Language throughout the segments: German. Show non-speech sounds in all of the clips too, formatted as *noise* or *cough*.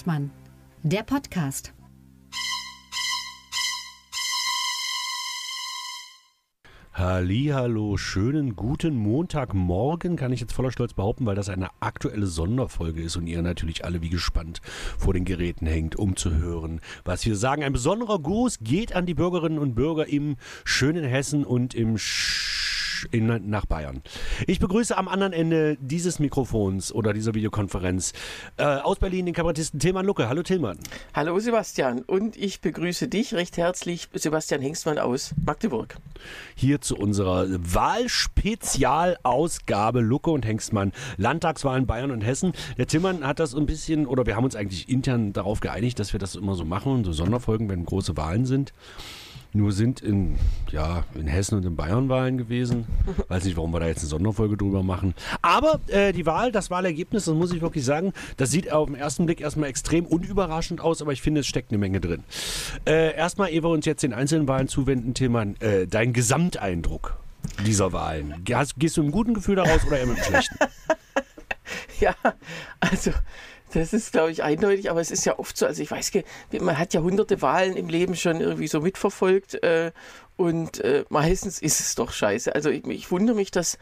Hengstmann, der Podcast. Hallo, schönen guten Montagmorgen, kann ich jetzt voller Stolz behaupten, weil das eine aktuelle Sonderfolge ist und ihr natürlich alle wie gespannt vor den Geräten hängt, um zu hören, was wir sagen. Ein besonderer Gruß geht an die Bürgerinnen und Bürger im schönen Hessen und im Sch in, nach Bayern. Ich begrüße am anderen Ende dieses Mikrofons oder dieser Videokonferenz äh, aus Berlin den Kabarettisten Tilman Lucke. Hallo Tilman. Hallo Sebastian und ich begrüße dich recht herzlich, Sebastian Hengstmann aus Magdeburg. Hier zu unserer Wahlspezialausgabe Lucke und Hengstmann, Landtagswahlen Bayern und Hessen. Der Tilman hat das ein bisschen, oder wir haben uns eigentlich intern darauf geeinigt, dass wir das immer so machen, so Sonderfolgen, wenn große Wahlen sind. Nur sind in, ja, in Hessen und in Bayern Wahlen gewesen. *laughs* Weiß nicht, warum wir da jetzt eine Sonderfolge drüber machen. Aber äh, die Wahl, das Wahlergebnis, das muss ich wirklich sagen, das sieht auf den ersten Blick erstmal extrem unüberraschend aus, aber ich finde, es steckt eine Menge drin. Äh, erstmal, ehe wir uns jetzt den einzelnen Wahlen zuwenden, Tilman, äh, dein Gesamteindruck dieser Wahlen. Gehst, gehst du mit einem guten Gefühl daraus oder eher mit einem schlechten? *laughs* ja, also das ist, glaube ich, eindeutig, aber es ist ja oft so, also ich weiß, man hat ja hunderte Wahlen im Leben schon irgendwie so mitverfolgt äh, und äh, meistens ist es doch scheiße. Also ich, ich wundere mich, dass,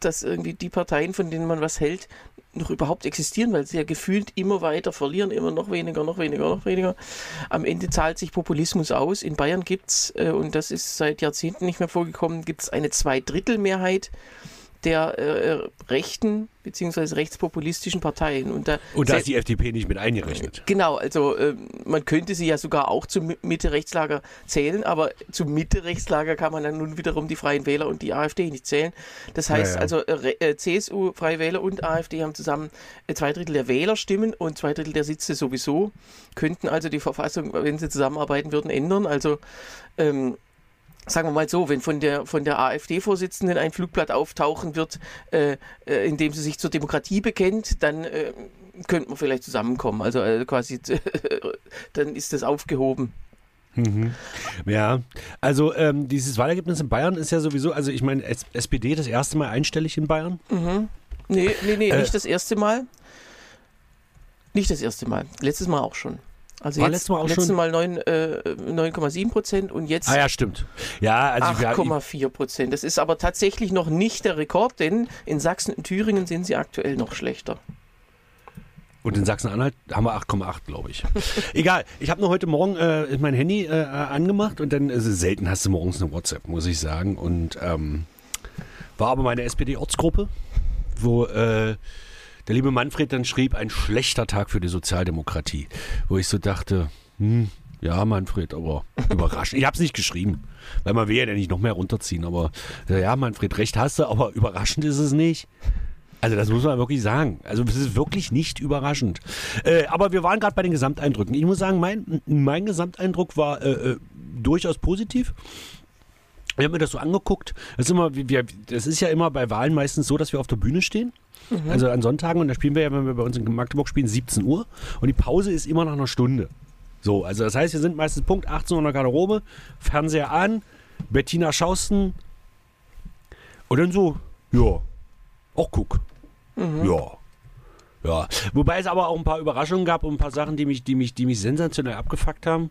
dass irgendwie die Parteien, von denen man was hält, noch überhaupt existieren, weil sie ja gefühlt immer weiter verlieren, immer noch weniger, noch weniger, noch weniger. Am Ende zahlt sich Populismus aus. In Bayern gibt es, äh, und das ist seit Jahrzehnten nicht mehr vorgekommen, gibt es eine Zweidrittelmehrheit der äh, rechten bzw. rechtspopulistischen Parteien. Und da, und da ist die FDP nicht mit eingerechnet. Genau, also äh, man könnte sie ja sogar auch zum Mitte-Rechtslager zählen, aber zum Mitte-Rechtslager kann man dann nun wiederum die Freien Wähler und die AfD nicht zählen. Das heißt ja, ja. also äh, äh CSU, Freie Wähler und AfD haben zusammen äh, zwei Drittel der Wählerstimmen und zwei Drittel der Sitze sowieso, könnten also die Verfassung, wenn sie zusammenarbeiten würden, ändern. Also ähm, sagen wir mal so, wenn von der, von der AfD-Vorsitzenden ein Flugblatt auftauchen wird, äh, äh, in dem sie sich zur Demokratie bekennt, dann äh, könnte man vielleicht zusammenkommen. Also äh, quasi, *laughs* dann ist das aufgehoben. Mhm. Ja, also ähm, dieses Wahlergebnis in Bayern ist ja sowieso, also ich meine, SPD das erste Mal einstellig in Bayern? Mhm. Nee, nee, nee, nicht das erste Mal. Nicht das erste Mal. Letztes Mal auch schon. Also War jetzt, letztes Mal auch letzten schon? Mal 9,7 äh, Prozent und jetzt ah, ja, stimmt. Ja, also 8,4 Prozent. Das ist aber tatsächlich noch nicht der Rekord, denn in Sachsen und Thüringen sind sie aktuell noch schlechter. Und in Sachsen-Anhalt haben wir 8,8, glaube ich. *laughs* Egal, ich habe nur heute Morgen äh, mein Handy äh, angemacht und dann, also selten hast du morgens eine WhatsApp, muss ich sagen. Und ähm, war aber meine SPD-Ortsgruppe, wo äh, der liebe Manfred dann schrieb, ein schlechter Tag für die Sozialdemokratie. Wo ich so dachte, hm, ja, Manfred, aber *laughs* überraschend. Ich habe es nicht geschrieben, weil man will ja nicht noch mehr runterziehen. Aber ja, Manfred, recht hast du, aber überraschend ist es nicht. Also das muss man wirklich sagen. Also es ist wirklich nicht überraschend. Äh, aber wir waren gerade bei den Gesamteindrücken. Ich muss sagen, mein, mein Gesamteindruck war äh, äh durchaus positiv. Ich habe mir das so angeguckt. Das ist, immer, wir, das ist ja immer bei Wahlen meistens so, dass wir auf der Bühne stehen. Mhm. Also an Sonntagen und da spielen wir ja, wenn wir bei uns in Magdeburg spielen, 17 Uhr und die Pause ist immer nach einer Stunde. So, also das heißt, wir sind meistens Punkt 18 Uhr in der Garderobe, Fernseher an, Bettina Schausten und dann so, ja, auch guck. Mhm. Ja. Ja, wobei es aber auch ein paar Überraschungen gab und ein paar Sachen, die mich, die mich, die mich sensationell abgefuckt haben.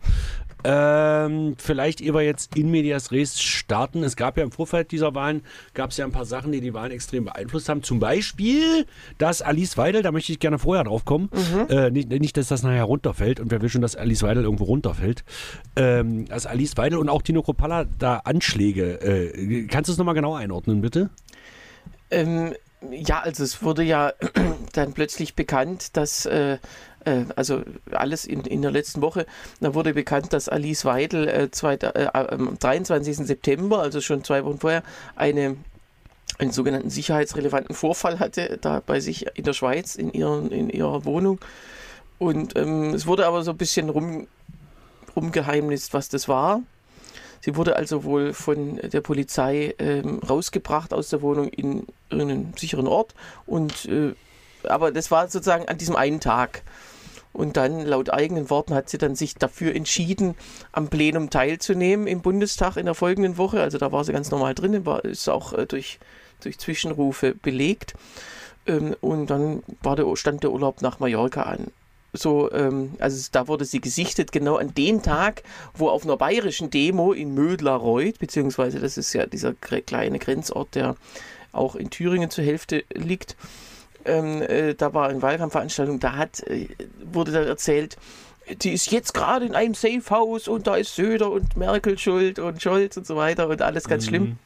Ähm, vielleicht ehe wir jetzt in Medias Res starten. Es gab ja im Vorfeld dieser Wahlen, gab es ja ein paar Sachen, die die Wahlen extrem beeinflusst haben. Zum Beispiel, dass Alice Weidel, da möchte ich gerne vorher drauf kommen, mhm. äh, nicht, nicht, dass das nachher runterfällt und wer will schon, dass Alice Weidel irgendwo runterfällt, ähm, dass Alice Weidel und auch Tino Kropalla da Anschläge, äh, kannst du es nochmal genau einordnen, bitte? Ähm, ja, also es wurde ja *clears throat* dann plötzlich bekannt, dass äh, äh, also alles in, in der letzten Woche, da wurde bekannt, dass Alice Weidel äh, zwei, äh, am 23. September, also schon zwei Wochen vorher, eine einen sogenannten sicherheitsrelevanten Vorfall hatte, da bei sich in der Schweiz in, ihren, in ihrer Wohnung. Und ähm, es wurde aber so ein bisschen rum, rumgeheimnist, was das war. Sie wurde also wohl von der Polizei ähm, rausgebracht aus der Wohnung in einen sicheren Ort. Und, äh, aber das war sozusagen an diesem einen Tag. Und dann, laut eigenen Worten, hat sie dann sich dafür entschieden, am Plenum teilzunehmen im Bundestag in der folgenden Woche. Also da war sie ganz normal drin, war, ist auch äh, durch, durch Zwischenrufe belegt. Ähm, und dann der, stand der Urlaub nach Mallorca an. So, ähm, also da wurde sie gesichtet, genau an dem Tag, wo auf einer bayerischen Demo in Mödlareuth, beziehungsweise das ist ja dieser kleine Grenzort, der auch in Thüringen zur Hälfte liegt, ähm, äh, da war eine Wahlkampfveranstaltung, da hat, äh, wurde dann erzählt, die ist jetzt gerade in einem Safehouse und da ist Söder und Merkel schuld und Scholz und so weiter und alles ganz mhm. schlimm.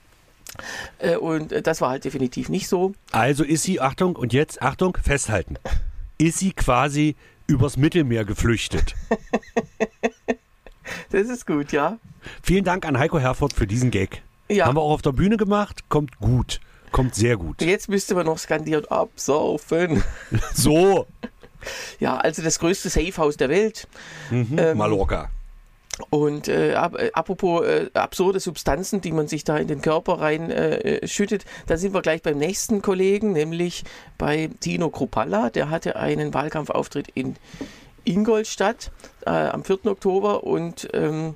Äh, und äh, das war halt definitiv nicht so. Also ist sie, Achtung, und jetzt, Achtung, festhalten. Ist sie quasi übers Mittelmeer geflüchtet. *laughs* das ist gut, ja. Vielen Dank an Heiko Herford für diesen Gag. Ja. Haben wir auch auf der Bühne gemacht, kommt gut. Kommt sehr gut. Jetzt müsste man noch skandieren, absaufen. *laughs* So. Ja, also das größte Safehouse der Welt. Mhm, ähm, Mallorca. Und äh, äh, apropos äh, absurde Substanzen, die man sich da in den Körper rein äh, schüttet, da sind wir gleich beim nächsten Kollegen, nämlich bei Tino Kruppalla. Der hatte einen Wahlkampfauftritt in Ingolstadt äh, am 4. Oktober und ähm,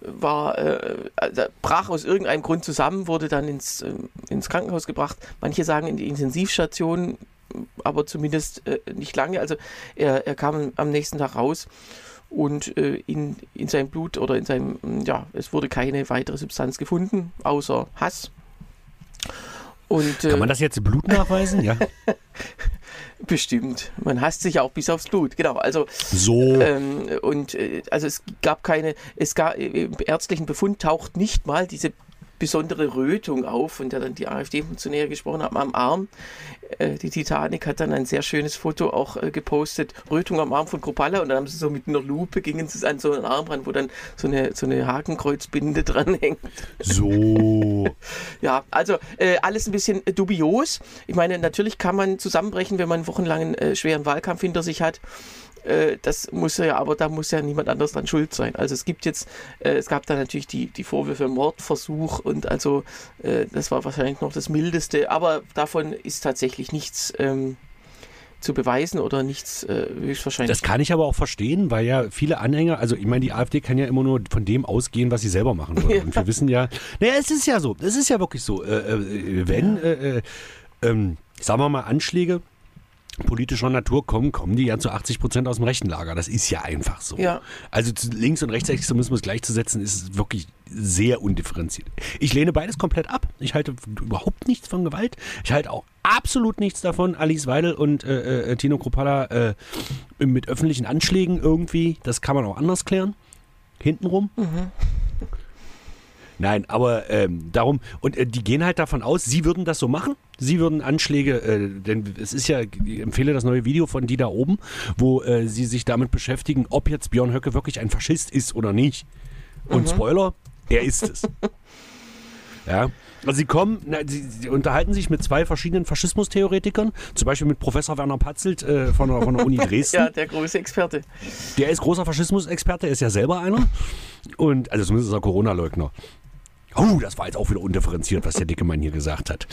war, äh, also brach aus irgendeinem Grund zusammen, wurde dann ins, äh, ins Krankenhaus gebracht. Manche sagen in die Intensivstation, aber zumindest äh, nicht lange. Also er, er kam am nächsten Tag raus und äh, in, in seinem Blut oder in seinem, ja, es wurde keine weitere Substanz gefunden, außer Hass. Und, Kann man äh, das jetzt im Blut nachweisen? ja. *laughs* Bestimmt. Man hasst sich auch bis aufs Blut, genau. Also so. Ähm, und äh, also es gab keine, es gab im ärztlichen Befund taucht nicht mal diese besondere Rötung auf, von der dann die AfD-Funktionäre gesprochen haben, am Arm. Äh, die Titanic hat dann ein sehr schönes Foto auch äh, gepostet, Rötung am Arm von Kropalla und dann haben sie so mit einer Lupe, gingen sie an so einen Arm ran, wo dann so eine, so eine Hakenkreuzbinde *laughs* dranhängt. So. *laughs* ja, also äh, alles ein bisschen dubios. Ich meine, natürlich kann man zusammenbrechen, wenn man wochenlangen äh, schweren Wahlkampf hinter sich hat. Äh, das muss ja, aber da muss ja niemand anders dran schuld sein. Also es gibt jetzt, äh, es gab da natürlich die, die Vorwürfe Mordversuch und also äh, das war wahrscheinlich noch das Mildeste, aber davon ist tatsächlich nichts. Ähm, zu beweisen oder nichts äh, höchstwahrscheinlich. Das kann ich aber auch verstehen, weil ja viele Anhänger, also ich meine, die AfD kann ja immer nur von dem ausgehen, was sie selber machen wollen. *laughs* Ja. Und wir wissen ja, naja, es ist ja so, es ist ja wirklich so, äh, wenn, äh, ähm, sagen wir mal, Anschläge politischer Natur kommen, kommen die ja zu 80 Prozent aus dem rechten Lager. Das ist ja einfach so. Ja. Also links und rechtsextremismus gleichzusetzen, ist wirklich sehr undifferenziert. Ich lehne beides komplett ab. Ich halte überhaupt nichts von Gewalt. Ich halte auch absolut nichts davon, Alice Weidel und äh, äh, Tino Kropala äh, mit öffentlichen Anschlägen irgendwie. Das kann man auch anders klären. Hintenrum. Mhm. Nein, aber ähm, darum, und äh, die gehen halt davon aus, sie würden das so machen. Sie würden Anschläge, äh, denn es ist ja, ich empfehle das neue Video von die da oben, wo äh, sie sich damit beschäftigen, ob jetzt Björn Höcke wirklich ein Faschist ist oder nicht. Und mhm. Spoiler, er ist es. *laughs* ja. Also sie kommen, na, sie, sie, unterhalten sich mit zwei verschiedenen Faschismustheoretikern, zum Beispiel mit Professor Werner Patzelt äh, von, der, von der Uni *laughs* Dresden. ja, der große Experte. Der ist großer Faschismusexperte, er ist ja selber einer. Und, also zumindest ist er Corona-Leugner. Oh, das war jetzt auch wieder undifferenziert, was der dicke Mann hier gesagt hat.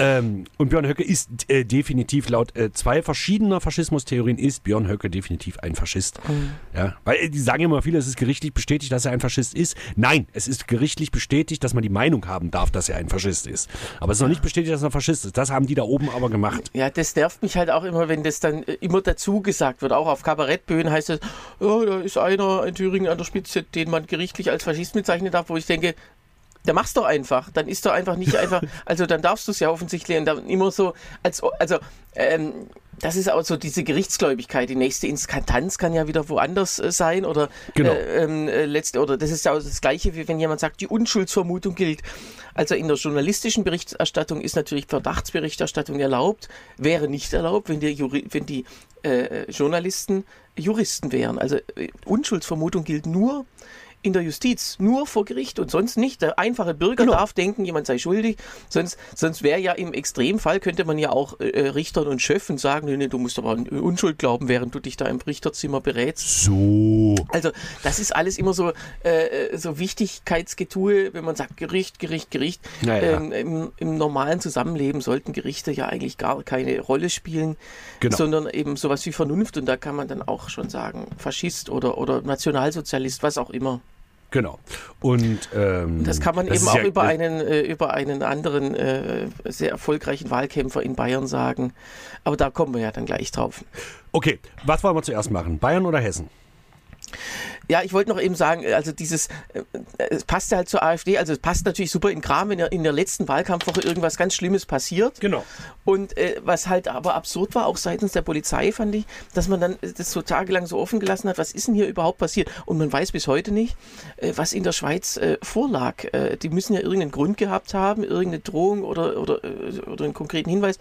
Ähm, und Björn Höcke ist äh, definitiv laut äh, zwei verschiedener Faschismustheorien ist Björn Höcke definitiv ein Faschist. Mhm. Ja, weil äh, die sagen immer viele, es ist gerichtlich bestätigt, dass er ein Faschist ist. Nein, es ist gerichtlich bestätigt, dass man die Meinung haben darf, dass er ein Faschist ist. Aber es ist noch nicht bestätigt, dass er ein Faschist ist. Das haben die da oben aber gemacht. Ja, das nervt mich halt auch immer, wenn das dann äh, immer dazu gesagt wird. Auch auf Kabarettbühnen heißt es, oh, da ist einer in Thüringen an der Spitze, den man gerichtlich als Faschist bezeichnen darf, wo ich denke, dann mach's doch einfach. Dann ist doch einfach nicht einfach, *laughs* also dann darfst du es ja offensichtlich und dann immer so, als, also, ähm, das ist auch so diese Gerichtsgläubigkeit. Die nächste Instanz kann ja wieder woanders äh, sein oder genau. äh, ähm, äh, letzte oder das ist ja auch das Gleiche, wie wenn jemand sagt, die Unschuldsvermutung gilt. Also in der journalistischen Berichterstattung ist natürlich Verdachtsberichterstattung erlaubt, wäre nicht erlaubt, wenn die, Juri wenn die äh, Journalisten Juristen wären. Also äh, Unschuldsvermutung gilt nur in der Justiz, nur vor Gericht und sonst nicht. Der einfache Bürger genau. darf denken, jemand sei schuldig. Sonst, sonst wäre ja im Extremfall, könnte man ja auch äh, äh Richtern und Schöffen sagen, nee, nee, du musst aber Unschuld glauben, während du dich da im Richterzimmer berätst. So. Also das ist alles immer so, äh, äh so Wichtigkeitsgetue, wenn man sagt Gericht, Gericht, Gericht. Naja. Ähm, im, im, normalen Zusammenleben sollten Gerichte ja eigentlich gar keine Rolle spielen, genau. sondern eben sowas wie Vernunft. Und da kann man dann auch schon sagen, Faschist oder, oder Nationalsozialist, was auch immer. Genau. Und ähm, Das kann man das eben auch ja- über, einen, äh, über einen anderen äh, sehr erfolgreichen Wahlkämpfer in Bayern sagen. Aber da kommen wir ja dann gleich drauf. Okay, was wollen wir zuerst machen? Bayern oder Hessen? Ja, ich wollte noch eben sagen, also dieses, äh, es passt ja halt zur AfD, also es passt natürlich super in Kram, wenn in der letzten Wahlkampfwoche irgendwas ganz Schlimmes passiert. Genau. Und äh, was halt aber absurd war, auch seitens der Polizei, fand ich, dass man dann äh, das so tagelang so offen gelassen hat, was ist denn hier überhaupt passiert? Und man weiß bis heute nicht, äh, was in der Schweiz äh, vorlag. Äh, die müssen ja irgendeinen Grund gehabt haben, irgendeine Drohung oder, oder, äh, oder einen konkreten Hinweis.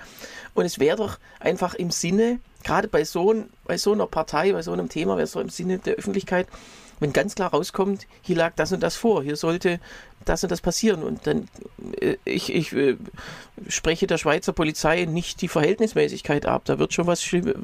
Und es wäre doch einfach im Sinne, gerade bei so, bei so einer Partei, bei so einem Thema, wäre es doch im Sinne der Öffentlichkeit, wenn ganz klar rauskommt, hier lag das und das vor, hier sollte das und das passieren. Und dann, äh, ich, ich äh, spreche der Schweizer Polizei nicht die Verhältnismäßigkeit ab. Da wird schon was Schlimmes,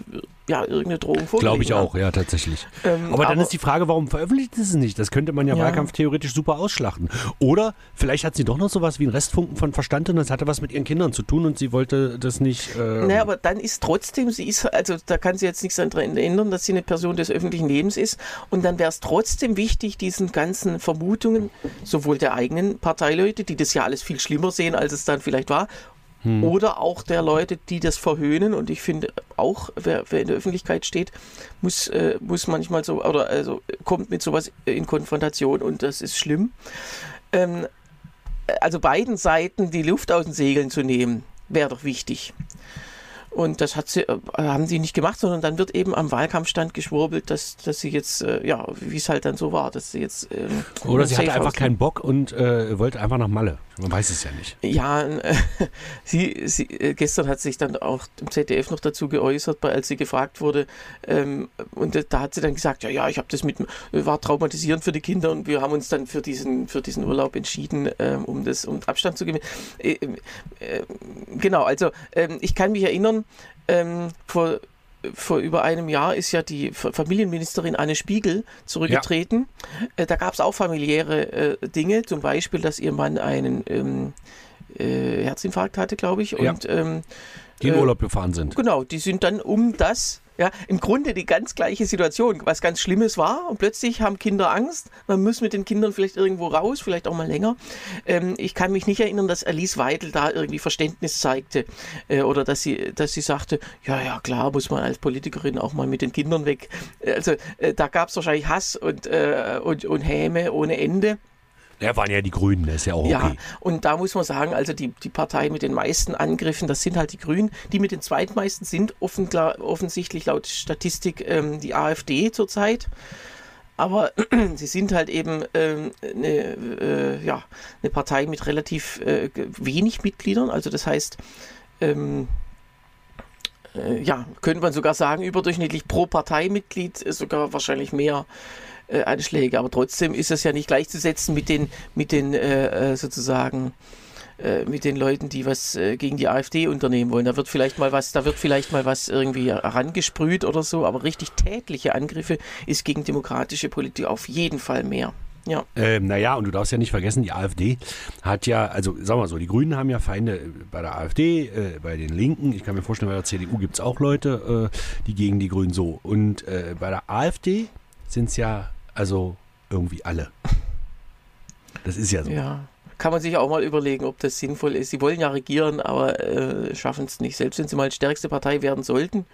ja, irgendeine Drohung vorgelegt. Glaube ich haben. auch, ja, tatsächlich. Ähm, aber dann aber- ist die Frage, warum veröffentlicht es nicht? Das könnte man ja, Ja. Wahlkampf theoretisch super ausschlachten. Oder vielleicht hat sie doch noch sowas wie ein Restfunken von Verstand und das hatte was mit ihren Kindern zu tun und sie wollte das nicht. Ähm, Naja, aber dann ist trotzdem, sie ist, also da kann sie jetzt nichts daran ändern, dass sie eine Person des öffentlichen Lebens ist. Und dann wäre es trotzdem wichtig, diesen ganzen Vermutungen, sowohl der eigenen Parteileute, die das ja alles viel schlimmer sehen, als es dann vielleicht war, oder auch der Leute, die das verhöhnen. Und ich finde auch, wer, wer in der Öffentlichkeit steht, muss, äh, muss manchmal so, oder also kommt mit sowas in Konfrontation und das ist schlimm. Ähm, also beiden Seiten die Luft aus den Segeln zu nehmen, wäre doch wichtig. Und das hat sie, äh, haben sie nicht gemacht, sondern dann wird eben am Wahlkampfstand geschwurbelt, dass, dass sie jetzt, äh, ja, wie es halt dann so war, dass sie jetzt. ähm, Oder sie hatte einfach keinen Bock und äh, wollte einfach nach Malle. Man weiß es ja nicht. Ja, äh, *laughs* sie, sie, äh, gestern hat sich dann auch im ZDF noch dazu geäußert, als sie gefragt wurde. Ähm, und äh, da hat sie dann gesagt, ja, ja, ich habe das mit, war traumatisierend für die Kinder und wir haben uns dann für diesen, für diesen Urlaub entschieden, ähm, um das, um Abstand zu gewinnen. Äh, äh, genau, also ähm, ich kann mich erinnern, ähm, vor vor über einem Jahr ist ja die Familienministerin Anne Spiegel zurückgetreten. Äh, da gab es auch familiäre äh, Dinge, zum Beispiel, dass ihr Mann einen ähm, äh, Herzinfarkt hatte, glaube ich. Ja. Und ähm, Die in Äh, Urlaub gefahren sind. genau, die sind dann um das, ja, im Grunde die ganz gleiche Situation, was ganz Schlimmes war. Und plötzlich haben Kinder Angst. Man muss mit den Kindern vielleicht irgendwo raus, vielleicht auch mal länger. Ähm, ich kann mich nicht erinnern, dass Alice Weidel da irgendwie Verständnis zeigte äh, oder dass sie, dass sie sagte, ja, ja, klar, muss man als Politikerin auch mal mit den Kindern weg. Äh, Also äh, da gab es wahrscheinlich Hass und, äh, und, und Häme ohne Ende. Ja, waren ja die Grünen, das ist ja auch Ja, okay. und da muss man sagen, also die, die Partei mit den meisten Angriffen, das sind halt die Grünen. Die mit den zweitmeisten sind offenklar, offensichtlich laut Statistik ähm, die AfD zurzeit. Aber *clears throat* sie sind halt eben ähm, eine, äh, ja, eine Partei mit relativ äh, wenig Mitgliedern. Also das heißt, ähm, äh, ja, könnte man sogar sagen, überdurchschnittlich pro Parteimitglied ist sogar wahrscheinlich mehr äh, Anschläge. Aber trotzdem ist es ja nicht gleichzusetzen mit den, mit den äh, äh, sozusagen äh, mit den Leuten, die was äh, gegen die AfD unternehmen wollen. Da wird vielleicht mal was, da wird vielleicht mal was irgendwie herangesprüht oder so, aber richtig tätliche Angriffe ist gegen demokratische Politik auf jeden Fall mehr. Ja. Ähm, naja, und du darfst ja nicht vergessen, die AfD hat ja, also sagen wir so, die Grünen haben ja Feinde bei der AfD, äh, bei den Linken. Ich kann mir vorstellen, bei der CDU gibt es auch Leute, äh, die gegen die Grünen so. Und äh, bei der AfD sind es ja also irgendwie alle. Das ist ja so. Ja. Kann man sich auch mal überlegen, ob das sinnvoll ist. Sie wollen ja regieren, aber äh, schaffen es nicht. Selbst wenn sie mal stärkste Partei werden sollten,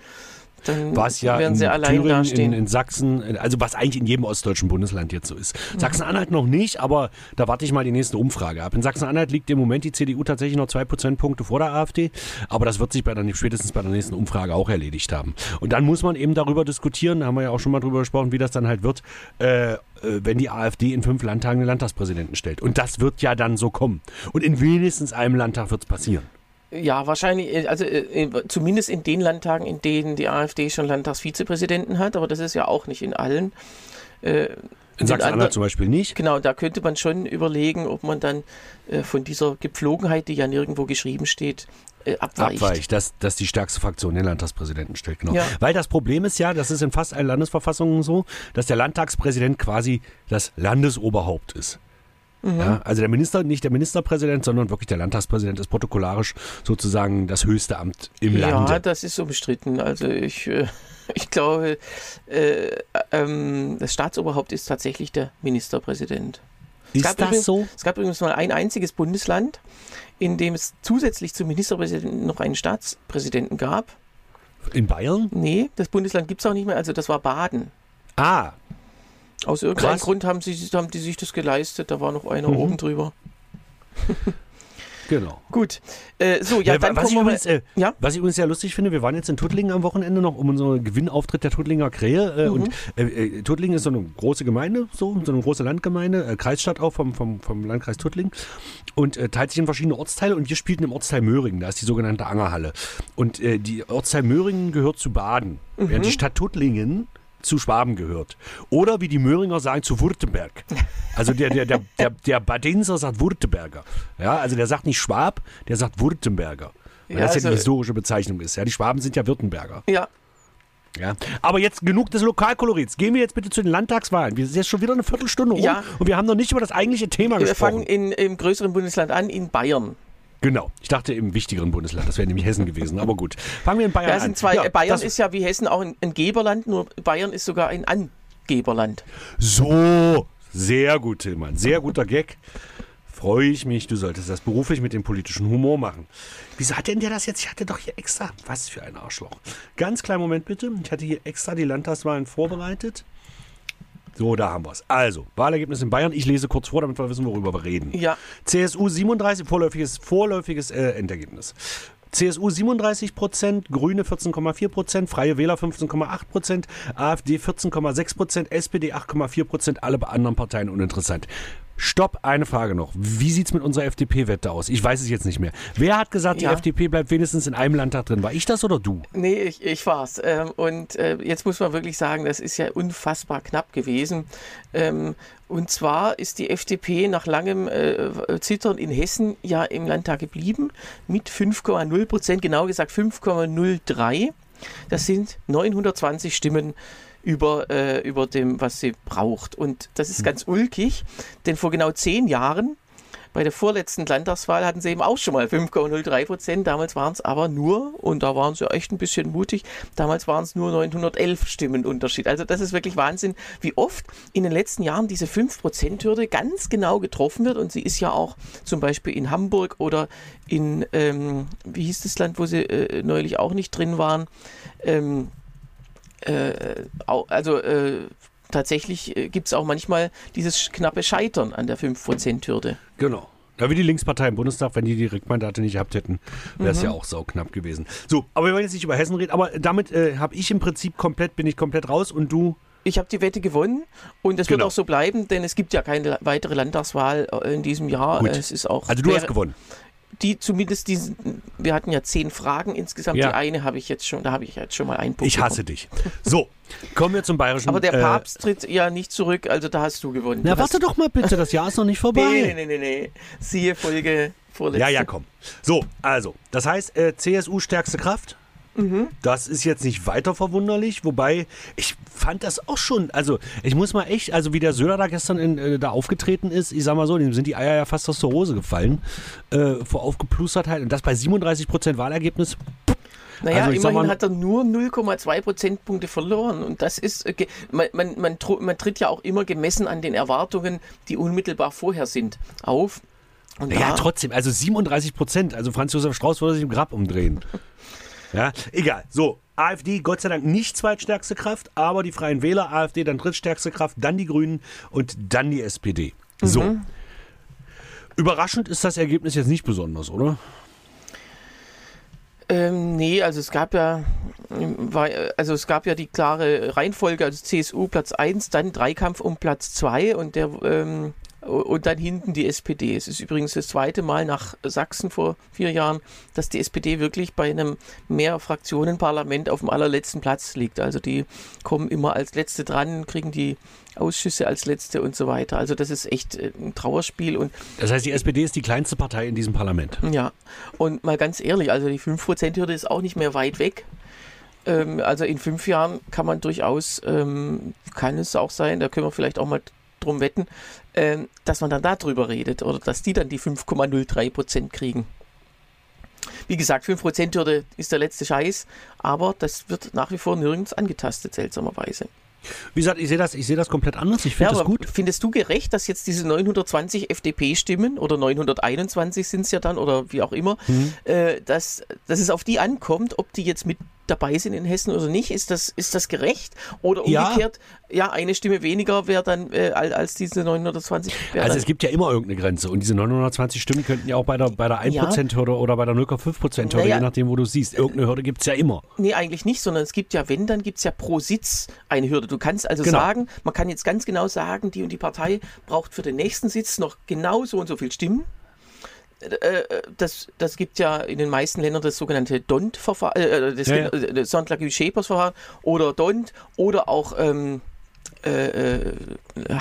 dann Was ja werden in sie allein Thüringen, in, dastehen. in Sachsen, also was eigentlich in jedem ostdeutschen Bundesland jetzt so ist. Mhm. Sachsen-Anhalt noch nicht, aber da warte ich mal die nächste Umfrage ab. In Sachsen-Anhalt liegt im Moment die CDU tatsächlich noch zwei Prozentpunkte vor der AfD, aber das wird sich bei der, spätestens bei der nächsten Umfrage auch erledigt haben. Und dann muss man eben darüber diskutieren, da haben wir ja auch schon mal drüber gesprochen, wie das dann halt wird, äh, äh, wenn die AfD in fünf Landtagen den Landtagspräsidenten stellt. Und das wird ja dann so kommen. Und in wenigstens einem Landtag wird es passieren. Ja, wahrscheinlich, äh, also äh, äh, zumindest in den Landtagen, in denen die AfD schon Landtagsvizepräsidenten hat, aber das ist ja auch nicht in allen. Äh, In Sachsen-Anhalt zum Beispiel nicht. Genau, da könnte man schon überlegen, ob man dann äh, von dieser Gepflogenheit, die ja nirgendwo geschrieben steht, äh, abweicht. Abweicht, dass, dass die stärkste Fraktion den Landtagspräsidenten stellt. Genau. Ja. Weil das Problem ist ja, das ist in fast allen Landesverfassungen so, dass der Landtagspräsident quasi das Landesoberhaupt ist. Ja, also der Minister, nicht der Ministerpräsident, sondern wirklich der Landtagspräsident ist protokollarisch sozusagen das höchste Amt im ja, Lande. das ist umstritten. Also ich, äh, *laughs* ich glaube, äh, ähm, das Staatsoberhaupt ist tatsächlich der Ministerpräsident. Es gab Ist das übrigens, so? Es gab übrigens mal ein einziges Bundesland, in dem es zusätzlich zum Ministerpräsidenten noch einen Staatspräsidenten gab. In Bayern? Nee, das Bundesland gibt es auch nicht mehr, also das war Baden. Ah, Aus irgendeinem Krass. Grund haben, sie, haben die sich das geleistet, da war noch einer Mhm. oben drüber. *laughs* genau. Gut, äh, so, ja, Äh, dann was, ich übrigens, äh, ja? was ich übrigens sehr lustig finde, wir waren jetzt in Tuttlingen am Wochenende noch um unseren Gewinnauftritt der Tuttlinger Krähe. Äh, Mhm. Und äh, äh, Tuttlingen ist so eine große Gemeinde, so, so eine große Landgemeinde, äh, Kreisstadt auch vom, vom, vom Landkreis Tuttlingen. Und äh, teilt sich in verschiedene Ortsteile und wir spielten im Ortsteil Möhringen, da ist die sogenannte Angerhalle. Und die Ortsteil Möhringen gehört zu Baden, Mhm. während die Stadt Tuttlingen zu Schwaben gehört. Oder wie die Möhringer sagen, zu Württemberg. Also der, der, der, der, der Badenser sagt Württemberger. Ja, also der sagt nicht Schwab, der sagt Württemberger. Weil Ja, das ja also- die historische Bezeichnung ist. Ja, die Schwaben sind ja Württemberger. Ja, Ja. Aber jetzt genug des Lokalkolorits. Gehen wir jetzt bitte zu den Landtagswahlen. Wir sind jetzt schon wieder eine Viertelstunde rum Ja. und wir haben noch nicht über das eigentliche Thema wir gesprochen. fangen in, im größeren Bundesland an, in Bayern. Genau. Ich dachte im wichtigeren Bundesland. Das wäre nämlich Hessen gewesen. Aber gut. Fangen wir in Bayern Ja, an. sind zwei, äh, Bayern ist ja wie Hessen auch ein, ein Geberland, nur Bayern ist sogar ein Angeberland. So, sehr gut, Tillmann. Sehr guter Gag. Freue ich mich. Du solltest das beruflich mit dem politischen Humor machen. Wieso hat denn der das jetzt? Ich hatte doch hier extra. Was für ein Arschloch. Ganz kleinen Moment bitte. Ich hatte hier extra die Landtagswahlen vorbereitet. So, da haben wir es. Also, Wahlergebnis in Bayern. Ich lese kurz vor, damit wir wissen, worüber wir reden. Ja, CSU 37, vorläufiges, vorläufiges äh, Endergebnis. CSU 37 Prozent, Grüne 14,4 Prozent, Freie Wähler 15,8 Prozent, AfD 14,6 Prozent, SPD 8,4 Prozent, alle anderen Parteien uninteressant. Stopp, eine Frage noch. Wie sieht's mit unserer FDP-Wette aus? Ich weiß es jetzt nicht mehr. Wer hat gesagt, Ja. die FDP bleibt wenigstens in einem Landtag drin? War ich das oder du? nee, ich, ich war's. Ähm, und äh, jetzt muss man wirklich sagen, das ist ja unfassbar knapp gewesen. Ähm, und zwar ist die FDP nach langem äh, Zittern in Hessen ja im Landtag geblieben mit 5,0 Prozent, genau gesagt 5,03. Das sind 920 Stimmen über, äh, über dem, was sie braucht. Und das ist ganz ulkig, denn vor genau zehn Jahren, bei der vorletzten Landtagswahl, hatten sie eben auch schon mal 5,03 Prozent. Damals waren es aber nur, und da waren sie echt ein bisschen mutig, damals waren es nur 911 Stimmen Unterschied. Also das ist wirklich Wahnsinn, wie oft in den letzten Jahren diese 5%-Hürde ganz genau getroffen wird. Und sie ist ja auch zum Beispiel in Hamburg oder in, ähm, wie hieß das Land, wo sie äh, neulich auch nicht drin waren, ähm, äh, also äh, tatsächlich äh, gibt es auch manchmal dieses knappe Scheitern an der 5%-Hürde. Genau. Ja, wie die Linkspartei im Bundestag, wenn die die Direktmandate nicht gehabt hätten, wäre Mhm. es ja auch sauknapp gewesen. So, aber wir wollen jetzt nicht über Hessen reden, aber damit äh, habe ich im Prinzip komplett, bin ich komplett raus und du Ich habe die Wette gewonnen und es wird Genau. auch so bleiben, denn es gibt ja keine weitere Landtagswahl äh, in diesem Jahr. Gut. Es ist auch Also du hast gewonnen. Die zumindest diesen, wir hatten ja zehn Fragen insgesamt. Ja. Die eine habe ich jetzt schon, da habe ich jetzt schon mal einen Punkt. Ich hasse dich. So, kommen wir zum bayerischen. Aber der äh, Papst tritt ja nicht zurück, also da hast du gewonnen. Na, Du warte doch mal bitte, das Jahr ist noch nicht vorbei. Nee, nee, nee, nee, nee. Siehe Folge vorletzte. Ja, ja, komm. So, also, das heißt, äh, CSU stärkste Kraft. Mhm. Das ist jetzt nicht weiter verwunderlich, wobei ich fand das auch schon, also ich muss mal echt, also wie der Söder da gestern in, äh, da aufgetreten ist, ich sag mal so, dem sind die Eier ja fast aus der Hose gefallen, äh, vor Aufgeplustertheit und das bei 37% Wahlergebnis. Naja, Also immerhin mal- hat er nur 0,2 Prozentpunkte verloren. Und das ist, äh, man, man, man, man tritt ja auch immer gemessen an den Erwartungen, die unmittelbar vorher sind, auf. Und Ja, trotzdem, also 37%, also Franz Josef Strauß würde sich im Grab umdrehen. Ja, egal. So, AfD, Gott sei Dank nicht zweitstärkste Kraft, aber die Freien Wähler, AfD dann drittstärkste Kraft, dann die Grünen und dann die SPD. So. Mhm. Überraschend ist das Ergebnis jetzt nicht besonders, oder? Ähm, nee, also es gab ja, ähm, äh, also es gab ja die klare Reihenfolge, also CSU Platz 1, dann Dreikampf um Platz 2 und der ähm, und dann hinten die SPD. Es ist übrigens das zweite Mal nach Sachsen vor vier Jahren, dass die SPD wirklich bei einem Mehrfraktionenparlament auf dem allerletzten Platz liegt. Also die kommen immer als Letzte dran, kriegen die Ausschüsse als Letzte und so weiter. Also das ist echt äh, ein Trauerspiel und Das heißt, die SPD ist die kleinste Partei in diesem Parlament. ja, und mal ganz ehrlich, also die 5%-Hürde ist auch nicht mehr weit weg. Ähm, also in fünf Jahren kann man durchaus, ähm, kann es auch sein, da können wir vielleicht auch mal drum wetten, äh, dass man dann darüber redet oder dass die dann die 5,03 Prozent kriegen. Wie gesagt, 5% Hürde ist der letzte Scheiß, aber das wird nach wie vor nirgends angetastet, seltsamerweise. Wie gesagt, ich sehe das, ich sehe das komplett anders. Ich finde Ja, das gut. findest du gerecht, dass jetzt diese 920 FDP-Stimmen oder 921 sind es ja dann oder wie auch immer, Mhm. äh, dass, dass es auf die ankommt, ob die jetzt mit dabei sind in Hessen oder nicht? Ist das, ist das gerecht? Oder Ja. umgekehrt, ja, eine Stimme weniger wäre dann äh, als, diese 920? wär Also es gibt ja immer irgendeine Grenze und diese 920 Stimmen könnten ja auch bei der, bei der 1%-Hürde oder bei der 0,5%-Hürde, Naja. je nachdem, wo du siehst. Irgendeine Hürde gibt es ja immer. Nee, eigentlich nicht, sondern es gibt ja, wenn, dann gibt es ja pro Sitz eine Hürde. Du kannst also Genau. sagen, man kann jetzt ganz genau sagen, die und die Partei braucht für den nächsten Sitz noch genau so und so viel Stimmen. Äh, Das, das gibt ja in den meisten Ländern das sogenannte DONT-Verfahren, äh, das Ja, ja. äh, Sondlag-Schepers-Verfahren oder DONT oder auch ähm, äh, äh,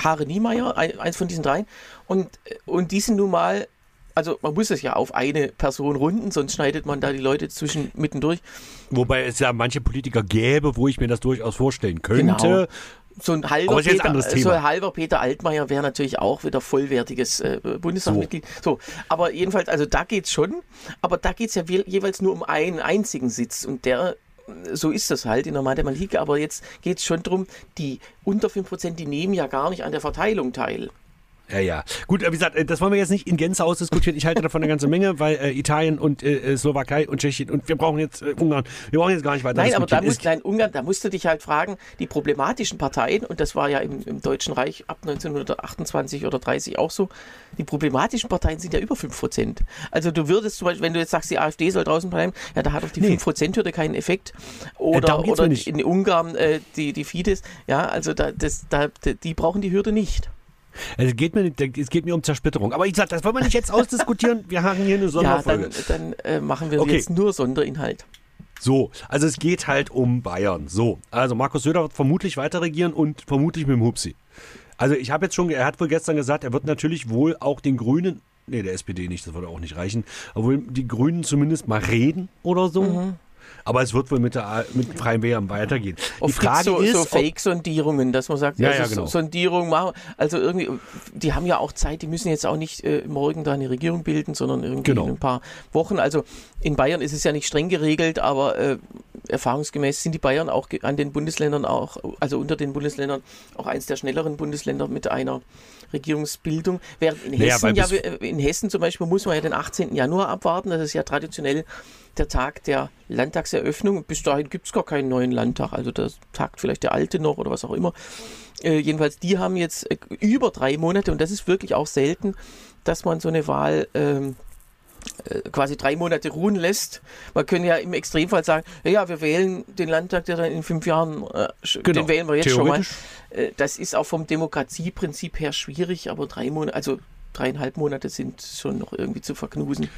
Haare Niemeyer, ein, eins von diesen dreien. Und, und die sind nun mal, also man muss es ja auf eine Person runden, sonst schneidet man da die Leute zwischen mittendurch. Wobei es ja manche Politiker gäbe, wo ich mir das durchaus vorstellen könnte. Genau. So ein halber, Aber Peter, so ein halber Peter Altmaier wäre natürlich auch wieder vollwertiges äh, Bundestagsmitglied. So. aber jedenfalls, also da geht's schon, aber da geht's ja je- jeweils nur um einen einzigen Sitz und der so ist das halt in der Mathematik, aber jetzt geht's schon drum, die unter 5%, die nehmen ja gar nicht an der Verteilung teil. Ja, ja. Gut, äh, wie gesagt, äh, das wollen wir jetzt nicht in Gänze ausdiskutieren. Ich halte davon eine ganze Menge, weil äh, Italien und äh, äh, Slowakei und Tschechien und wir brauchen jetzt äh, Ungarn. Wir brauchen jetzt gar nicht weiter Nein, aber da musst, nein, Ungarn, da musst du dich halt fragen, die problematischen Parteien, und das war ja im, im Deutschen Reich ab 1928 oder 30 auch so, die problematischen Parteien sind ja über 5%. Also du würdest zum Beispiel, wenn du jetzt sagst, die AfD soll draußen bleiben, ja, da hat auf die Nee. 5%-Hürde keinen Effekt. Oder, oder nicht. in Ungarn äh, die, die Fidesz, ja, also da, das, da, die brauchen die Hürde nicht. Es geht, mir, es geht mir um Zersplitterung. Aber ich sag, das wollen wir nicht jetzt ausdiskutieren. Wir haben hier eine Ja, Sonderfolge. dann, dann äh, machen wir Okay. jetzt nur Sonderinhalt. So, also es geht halt um Bayern. So, also Markus Söder wird vermutlich weiter regieren und vermutlich mit dem Hupsi. Also ich habe jetzt schon, er hat wohl gestern gesagt, er wird natürlich wohl auch den Grünen, nee, der SPD nicht, das würde auch nicht reichen, obwohl die Grünen zumindest mal reden oder so. Mhm. Aber es wird wohl mit, der, mit Freien Wählern weitergehen. Die Oft gibt's Frage so, ist, so Fake-Sondierungen, dass man sagt, Ja, also ja, genau. so- Sondierung machen. Also irgendwie, die haben ja auch Zeit, die müssen jetzt auch nicht äh, morgen da eine Regierung bilden, sondern irgendwie Genau. in ein paar Wochen. Also in Bayern ist es ja nicht streng geregelt, aber äh, erfahrungsgemäß sind die Bayern auch an den Bundesländern auch, also unter den Bundesländern auch eins der schnelleren Bundesländer mit einer Regierungsbildung. Während in Naja, Hessen, weil ja, wir- in Hessen zum Beispiel muss man ja den 18. Januar abwarten. Das ist ja traditionell der Tag der Landtagseröffnung. Bis dahin gibt es gar keinen neuen Landtag. Also da tagt vielleicht der alte noch oder was auch immer. Äh, jedenfalls, die haben jetzt äh, über drei Monate und das ist wirklich auch selten, dass man so eine Wahl ähm, äh, quasi drei Monate ruhen lässt. Man könnte ja im Extremfall sagen, ja, wir wählen den Landtag, der dann in fünf Jahren, äh, Genau. den wählen wir jetzt schon mal. Äh, Das ist auch vom Demokratieprinzip her schwierig, aber drei Monate, also dreieinhalb Monate sind schon noch irgendwie zu verknusen.